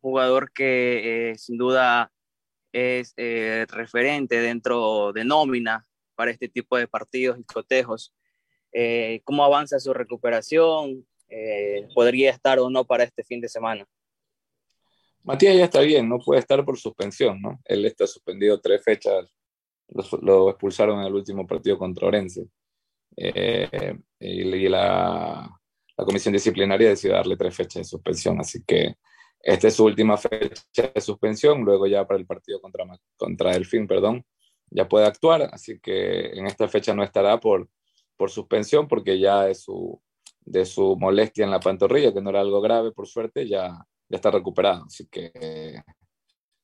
jugador que eh, sin duda es eh, referente dentro de nómina para este tipo de partidos y cotejos. Eh, ¿Cómo avanza su recuperación? ¿Podría estar o no para este fin de semana? Matías ya está bien, no puede estar por suspensión, ¿no? Él está suspendido tres fechas, lo, lo expulsaron en el último partido contra Orense. Eh, y la, comisión disciplinaria decidió darle tres fechas de suspensión, así que esta es su última fecha de suspensión, luego ya para el partido contra, contra Delfín, perdón, ya puede actuar, así que en esta fecha no estará por, por suspensión porque ya de su, de su molestia en la pantorrilla, que no era algo grave por suerte, ya, ya está recuperado, así que eh,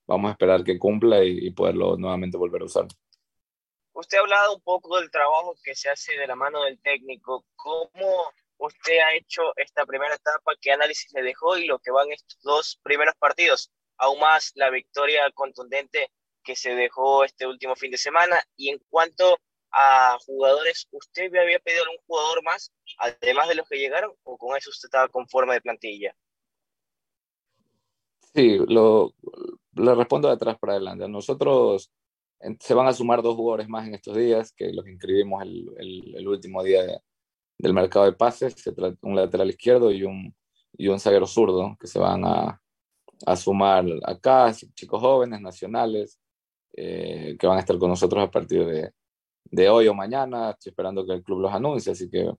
vamos a esperar que cumpla y poderlo nuevamente volver a usar. Usted ha hablado un poco del trabajo que se hace de la mano del técnico. ¿Cómo usted ha hecho esta primera etapa? ¿Qué análisis le dejó y lo que van estos dos primeros partidos? Aún más la victoria contundente que se dejó este último fin de semana. Y en cuanto a jugadores, ¿usted me había pedido algún jugador más, además de los que llegaron, o con eso usted estaba conforme de plantilla? Sí, lo, lo respondo de atrás para adelante. Nosotros se van a sumar dos jugadores más en estos días, que los inscribimos el, el, último día de, del mercado de pases, un lateral izquierdo y un, y un zaguero zurdo, que se van a, a sumar acá, chicos jóvenes, nacionales, eh, que van a estar con nosotros a partir de, de, hoy o mañana. Estoy esperando que el club los anuncie, así que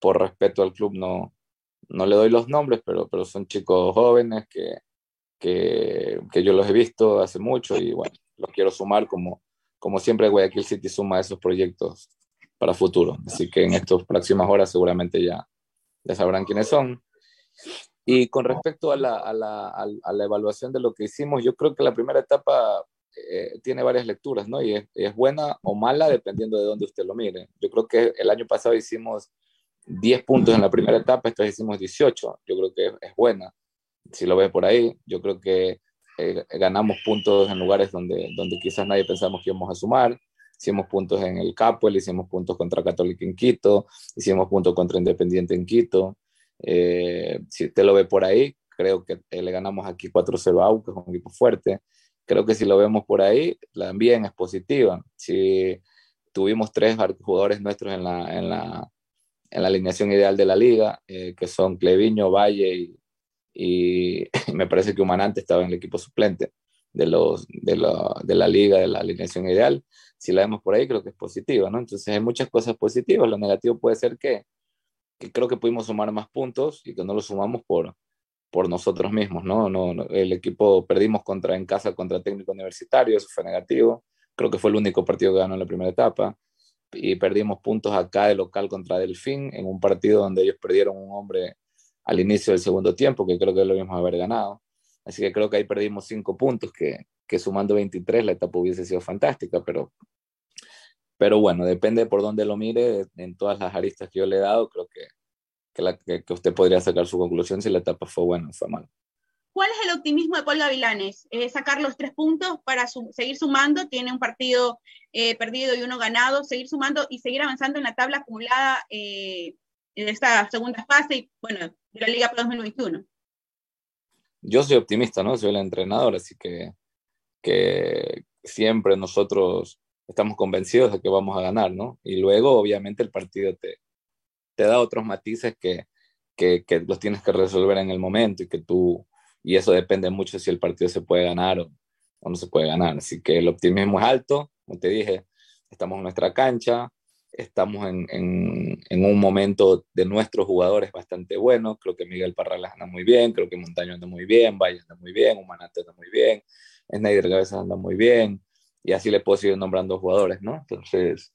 por respeto al club no, no le doy los nombres, pero, pero son chicos jóvenes que, que, que yo los he visto hace mucho y bueno, los quiero sumar como, como siempre Guayaquil City suma esos proyectos para futuro. Así que en estas próximas horas seguramente ya, ya sabrán quiénes son. Y con respecto a la, a, la, a la, evaluación de lo que hicimos, yo creo que la primera etapa eh, tiene varias lecturas, ¿no? Y es, es, buena o mala dependiendo de dónde usted lo mire. Yo creo que el año pasado hicimos 10 puntos en la primera etapa, esta hicimos 18. Yo creo que es, es buena. Si lo ve por ahí, yo creo que eh, ganamos puntos en lugares donde, donde quizás nadie pensamos que íbamos a sumar. Hicimos puntos en el Capuel, hicimos puntos contra Católica en Quito, hicimos puntos contra Independiente en Quito. Eh, si usted lo ve por ahí, creo que eh, le ganamos aquí 4-0 a es un equipo fuerte. Creo que si lo vemos por ahí, también es positiva. Si tuvimos tres jugadores nuestros en la, en la, en la alineación ideal de la liga, eh, que son Cleviño, Valle y, y [laughs] me parece que Humanante estaba en el equipo suplente de, los, de, la, de la liga, de la alineación ideal. Si la vemos por ahí, creo que es positiva, ¿no? Entonces hay muchas cosas positivas. Lo negativo puede ser que, creo que pudimos sumar más puntos y que no lo sumamos por, por nosotros mismos, ¿no? No, ¿no? El equipo perdimos contra, en casa contra técnico universitario, eso fue negativo. Creo que fue el único partido que ganó en la primera etapa. Y perdimos puntos acá de local contra Delfín, en un partido donde ellos perdieron un hombre al inicio del segundo tiempo, que creo que lo íbamos a haber ganado. Así que creo que ahí perdimos cinco puntos, que, que sumando 23 la etapa hubiese sido fantástica, pero, pero bueno, depende por dónde lo mire, en todas las aristas que yo le he dado, creo que, que, usted podría sacar su conclusión si la etapa fue buena o fue mala. ¿Cuál es el optimismo de Paul Gavilanes? Eh, sacar los tres puntos para su seguir sumando, tiene un partido eh, perdido y uno ganado, seguir sumando y seguir avanzando en la tabla acumulada eh, en esta segunda fase y, bueno, de la Liga Pro 2021. Yo soy optimista, ¿no? Soy el entrenador, así que, que siempre nosotros estamos convencidos de que vamos a ganar, ¿no? Y luego, obviamente, el partido te, te da otros matices que, que, los tienes que resolver en el momento y que tú y eso depende mucho si el partido se puede ganar o, o, no se puede ganar. Así que el optimismo es alto, como te dije, estamos en nuestra cancha, estamos en, en, en un momento de nuestros jugadores bastante bueno, creo que Miguel Parralas anda muy bien, creo que Montaño anda muy bien, Valle anda muy bien, Humanante anda muy bien, Snyder Cabezas anda muy bien, y así le puedo seguir nombrando jugadores, ¿no? Entonces,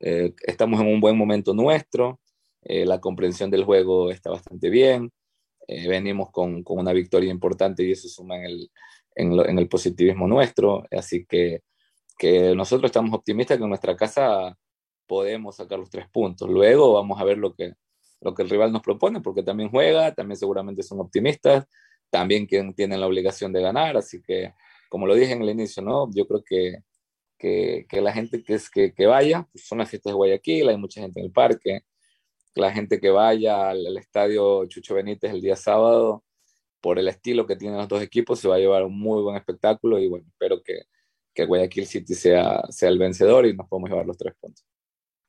eh, estamos en un buen momento nuestro, eh, la comprensión del juego está bastante bien, eh, venimos con, con, una victoria importante y eso suma en el, en, lo, en el positivismo nuestro. Así que, que, nosotros estamos optimistas que en nuestra casa podemos sacar los tres puntos. Luego vamos a ver lo que, lo que el rival nos propone, porque también juega, también seguramente son optimistas, también quien tienen la obligación de ganar. Así que, como lo dije en el inicio, ¿no? yo creo que, que, que la gente que, es, que, que vaya, pues son las fiestas de Guayaquil, hay mucha gente en el parque la gente que vaya al, al, estadio Chucho Benítez el día sábado, por el estilo que tienen los dos equipos, se va a llevar un muy buen espectáculo y bueno, espero que, que Guayaquil City sea, sea el vencedor y nos podamos llevar los tres puntos.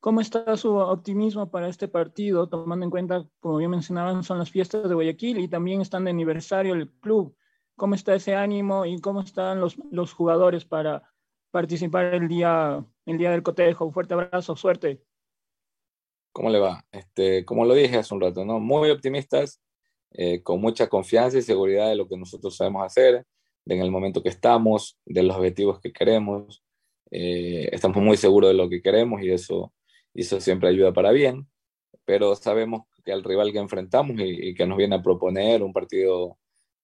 ¿Cómo está su optimismo para este partido, tomando en cuenta, como bien mencionaban, son las fiestas de Guayaquil y también están de aniversario el club? ¿Cómo está ese ánimo y cómo están los, los jugadores para participar el día, el día del cotejo? Un fuerte abrazo, suerte. ¿Cómo le va? Este, como lo dije hace un rato, ¿no? Muy optimistas, eh, con mucha confianza y seguridad de lo que nosotros sabemos hacer, de en el momento que estamos, de los objetivos que queremos. Eh, estamos muy seguros de lo que queremos y eso, eso siempre ayuda para bien, pero sabemos que al rival que enfrentamos y, y, que nos viene a proponer un partido,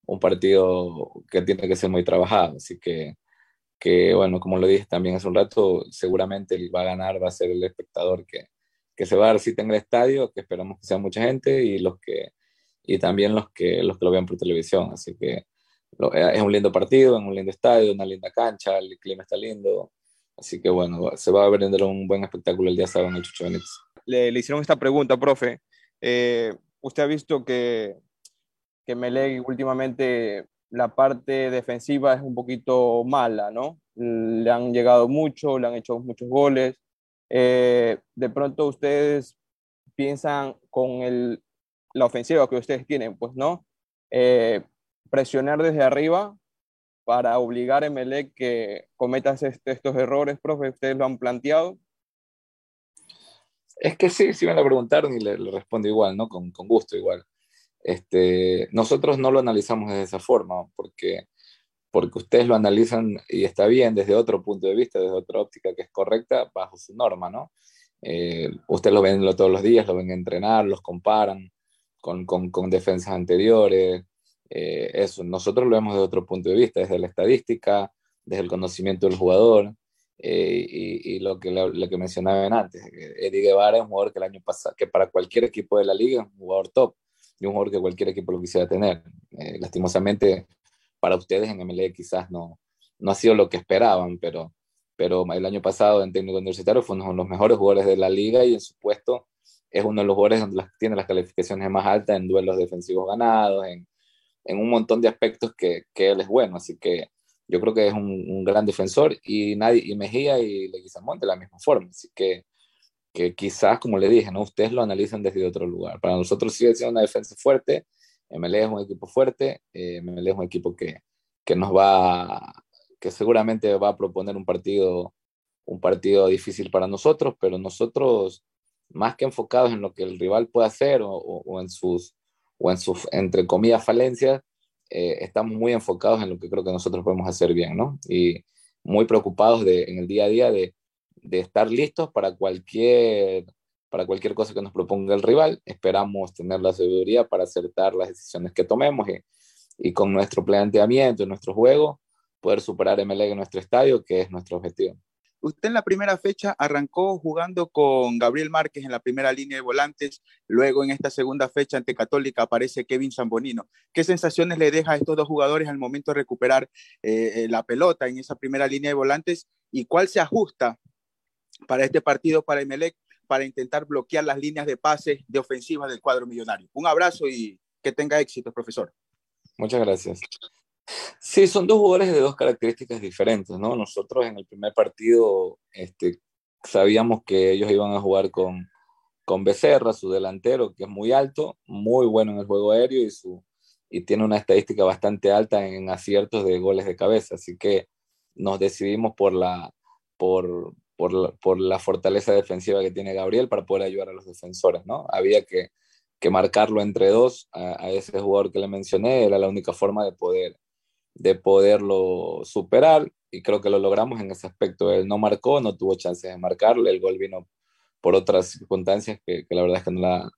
un partido que tiene que ser muy trabajado. Así que, que, bueno, como lo dije también hace un rato, seguramente el va a ganar, va a ser el espectador que, que se va a dar cita en el estadio, que esperamos que sea mucha gente y los que y también los que los que lo vean por televisión, así que es un lindo partido, en un lindo estadio, una linda cancha, el clima está lindo, así que bueno, se va a ver un buen espectáculo el día sábado en el Chucho Benítez. Le, le, hicieron esta pregunta, profe. Eh, usted ha visto que, que Meleg últimamente la parte defensiva es un poquito mala, ¿no? Le han llegado mucho, le han hecho muchos goles eh, de pronto ustedes piensan con el, la ofensiva que ustedes tienen, pues no, eh, presionar desde arriba para obligar a Emelec que cometas este, estos errores, profe, ustedes lo han planteado. Es que sí, sí me lo preguntaron y le, le respondo igual, ¿no? Con, con, gusto igual. Este, nosotros no lo analizamos de esa forma, porque porque ustedes lo analizan y está bien desde otro punto de vista, desde otra óptica que es correcta, bajo su norma, ¿no? Eh, ustedes lo ven todos los días, lo ven entrenar, los comparan con, con, con defensas anteriores, eh, eso, nosotros lo vemos desde otro punto de vista, desde la estadística, desde el conocimiento del jugador, eh, y, y, lo, que, lo, lo, que mencionaban antes, Eddie Guevara es un jugador que el año pasado, que para cualquier equipo de la liga es un jugador top, y un jugador que cualquier equipo lo quisiera tener. Eh, lastimosamente, para ustedes en MLE quizás no, no ha sido lo que esperaban, pero, pero el año pasado en técnico universitario fue uno de los mejores jugadores de la liga y en su puesto es uno de los jugadores donde las, tiene las calificaciones más altas en duelos defensivos ganados, en, en un montón de aspectos que, que, él es bueno. Así que yo creo que es un, un gran defensor y, nadie, y Mejía y Leguizamón de la misma forma. Así que, que quizás, como le dije, ¿no? ustedes lo analizan desde otro lugar. Para nosotros sigue siendo una defensa fuerte, MLE es un equipo fuerte, eh, MLE es un equipo que, que nos va, que seguramente va a proponer un partido, un partido difícil para nosotros, pero nosotros, más que enfocados en lo que el rival puede hacer o, o, o en sus, o en sus, entre comillas, falencias, eh, estamos muy enfocados en lo que creo que nosotros podemos hacer bien, ¿no? Y muy preocupados de, en el día a día de, de estar listos para cualquier, para cualquier cosa que nos proponga el rival. Esperamos tener la sabiduría para acertar las decisiones que tomemos y, y con nuestro planteamiento y nuestro juego poder superar MLE en nuestro estadio, que es nuestro objetivo. Usted en la primera fecha arrancó jugando con Gabriel Márquez en la primera línea de volantes, luego en esta segunda fecha ante Católica aparece Kevin Zambonino. ¿Qué sensaciones le deja a estos dos jugadores al momento de recuperar eh, la pelota en esa primera línea de volantes y cuál se ajusta para este partido para Emelec para intentar bloquear las líneas de pase de ofensiva del cuadro millonario? Un abrazo y que tenga éxito, profesor. Muchas gracias. Sí, son dos jugadores de dos características diferentes, ¿no? Nosotros en el primer partido este, sabíamos que ellos iban a jugar con, con Becerra, su delantero, que es muy alto, muy bueno en el juego aéreo y, su, y tiene una estadística bastante alta en aciertos de goles de cabeza. Así que nos decidimos por la, por, por la, por la fortaleza defensiva que tiene Gabriel para poder ayudar a los defensores, ¿no? Había que, que marcarlo entre dos a, a ese jugador que le mencioné, era la única forma de poder de poderlo superar y creo que lo logramos en ese aspecto. Él no marcó, no tuvo chances de marcarlo, el gol vino por otras circunstancias que, la verdad es que no la,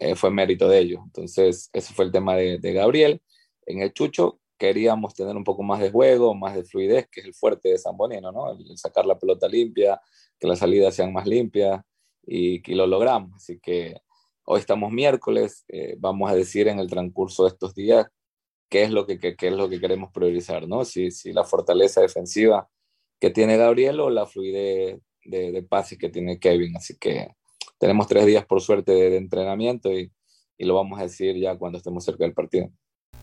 eh, fue mérito de ellos. Entonces, ese fue el tema de, Gabriel. En el Chucho queríamos tener un poco más de juego, más de fluidez, que es el fuerte de San Bonino, ¿no? El sacar la pelota limpia, que las salidas sean más limpias y, y lo logramos. Así que hoy estamos miércoles, eh, vamos a decir en el transcurso de estos días qué es lo que, qué, qué es lo que queremos priorizar, ¿no? Si, si, la fortaleza defensiva que tiene Gabriel o la fluidez de, de, pases que tiene Kevin. Así que tenemos tres días por suerte de, de entrenamiento y, y, lo vamos a decir ya cuando estemos cerca del partido.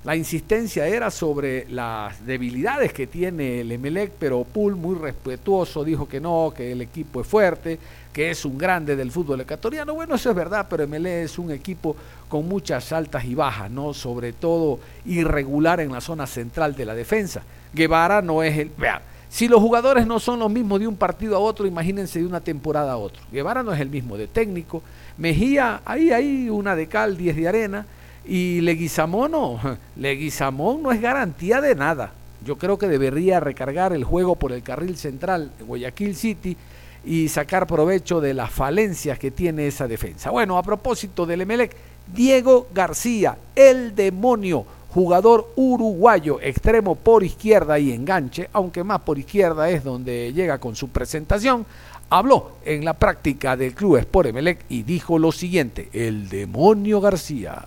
La insistencia era sobre las debilidades que tiene el Emelec, pero Pool muy respetuoso dijo que no, que el equipo es fuerte, que es un grande del fútbol ecuatoriano. Bueno, eso es verdad, pero Emelec es un equipo con muchas altas y bajas, ¿no? Sobre todo irregular en la zona central de la defensa. Guevara no es el... Vean, si los jugadores no son los mismos de un partido a otro, imagínense de una temporada a otro. Guevara no es el mismo de técnico. Mejía, ahí hay una de cal, 10 de arena. Y Leguizamón no, [laughs] Leguizamón no es garantía de nada. Yo creo que debería recargar el juego por el carril central de Guayaquil City y sacar provecho de las falencias que tiene esa defensa. Bueno, a propósito del Emelec, Diego García, el demonio, jugador uruguayo, extremo por izquierda y enganche, aunque más por izquierda es donde llega con su presentación, habló en la práctica del club Sport Emelec y dijo lo siguiente, el demonio García.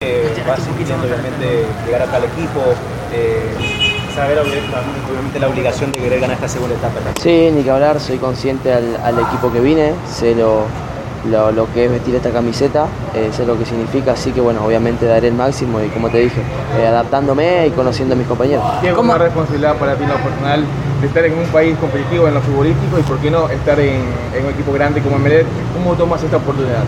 Eh, vas pidiendo obviamente llegar acá al equipo, eh, saber obviamente la obligación de querer ganar esta segunda etapa. Sí, ni que hablar, soy consciente al, al equipo que vine, sé lo, lo, lo, que es vestir esta camiseta, eh, sé lo que significa, así que bueno, obviamente daré el máximo y como te dije, eh, adaptándome y conociendo a mis compañeros. ¿Qué es una responsabilidad para ti en lo personal de estar en un país competitivo en lo futbolístico y por qué no estar en, en un equipo grande como Emelec? ¿Cómo tomas esta oportunidad?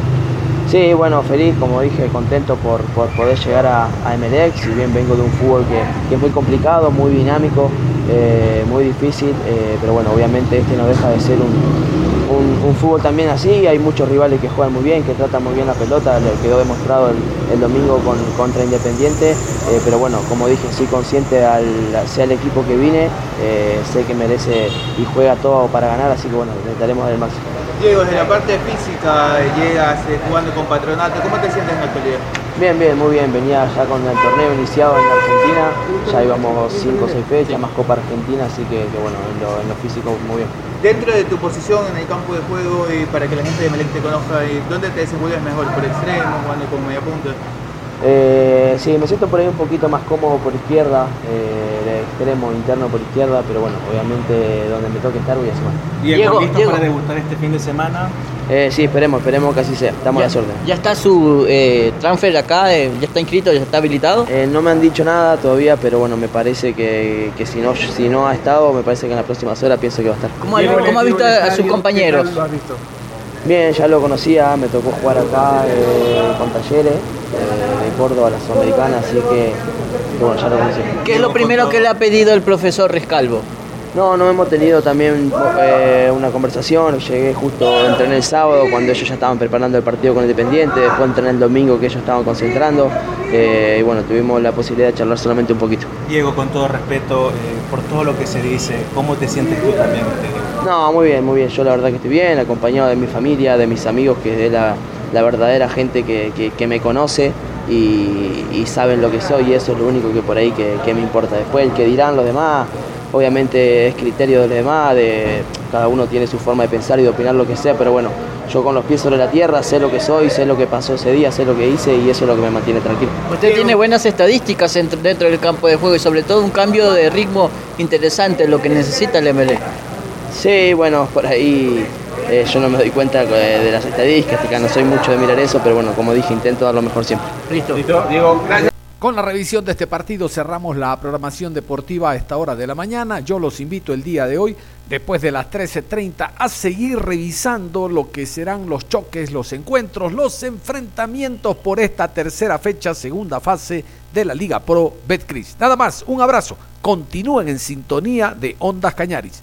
Sí, bueno, feliz, como dije, contento por, por poder llegar a, a Emelec, si bien vengo de un fútbol que, que es muy complicado, muy dinámico, eh, muy difícil, eh, pero bueno, obviamente este no deja de ser un, un, fútbol también así, hay muchos rivales que juegan muy bien, que tratan muy bien la pelota, lo quedó demostrado el, domingo con, contra Independiente, eh, pero bueno, como dije, sí consciente al sea el equipo que vine, eh, sé que merece y juega todo para ganar, así que bueno, intentaremos el máximo. Diego, desde la parte física llegas eh, jugando con Patronato, ¿cómo te sientes en la actualidad? Bien, bien, muy bien. Venía ya con el torneo iniciado en Argentina, ya íbamos 5 o 6 fechas, más Copa Argentina, así que, que bueno, en lo, en lo, físico muy bien. Dentro de tu posición en el campo de juego, y para que la gente de Melec te conozca, ¿dónde te desenvuelves mejor? ¿Por extremo, jugando como media punta? Eh, sí, me siento por ahí un poquito más cómodo por izquierda. Eh, extremo interno por izquierda, pero bueno, obviamente donde me toque estar voy a sumar. Diego, ¿listo para debutar este fin de semana? Eh, sí, esperemos, esperemos que así sea. Estamos a la suerte. ¿Ya está su eh, transfer acá? eh, ¿Ya está inscrito? ¿Ya está habilitado? Eh, no me han dicho nada todavía, pero bueno, me parece que, que si, no, si no ha estado, me parece que en las próximas horas pienso que va a estar. ¿Cómo, ha- cómo ha visto a sus compañeros? Bien, ya lo conocía, me tocó jugar acá eh, con Talleres eh, de Córdoba, la Sudamericana, así que, que bueno, ya lo conocía. ¿Qué es lo primero que le ha pedido el profesor Rescalvo? No, no hemos tenido también eh, una conversación. Llegué justo, entrené el sábado cuando ellos ya estaban preparando el partido con Independiente, después entrené el domingo que ellos estaban concentrando eh, y bueno, tuvimos la posibilidad de charlar solamente un poquito. Diego, con todo respeto, eh, por todo lo que se dice, ¿cómo te sientes tú también? No, muy bien, muy bien. Yo la verdad que estoy bien, acompañado de mi familia, de mis amigos, que es la, la verdadera gente que, que- que me conoce y, saben lo que soy y eso es lo único que por ahí que, me importa. Después el que dirán los demás, obviamente es criterio de los demás, de, cada uno tiene su forma de pensar y de opinar lo que sea, pero bueno, yo con los pies sobre la tierra sé lo que soy, sé lo que pasó ese día, sé lo que hice y eso es lo que me mantiene tranquilo. Usted tiene buenas estadísticas dentro del campo de juego y sobre todo un cambio de ritmo interesante, lo que necesita el MLE. Sí, bueno, por ahí eh, yo no me doy cuenta eh, de las estadísticas, no soy mucho de mirar eso, pero bueno, como dije, intento dar lo mejor siempre. Listo. Diego, gracias. Con la revisión de este partido cerramos la programación deportiva a esta hora de la mañana. Yo los invito el día de hoy, después de las 13.30, a seguir revisando lo que serán los choques, los encuentros, los enfrentamientos por esta tercera fecha, segunda fase de la Liga Pro Betcris. Nada más, un abrazo. Continúen en sintonía de Ondas Cañaris.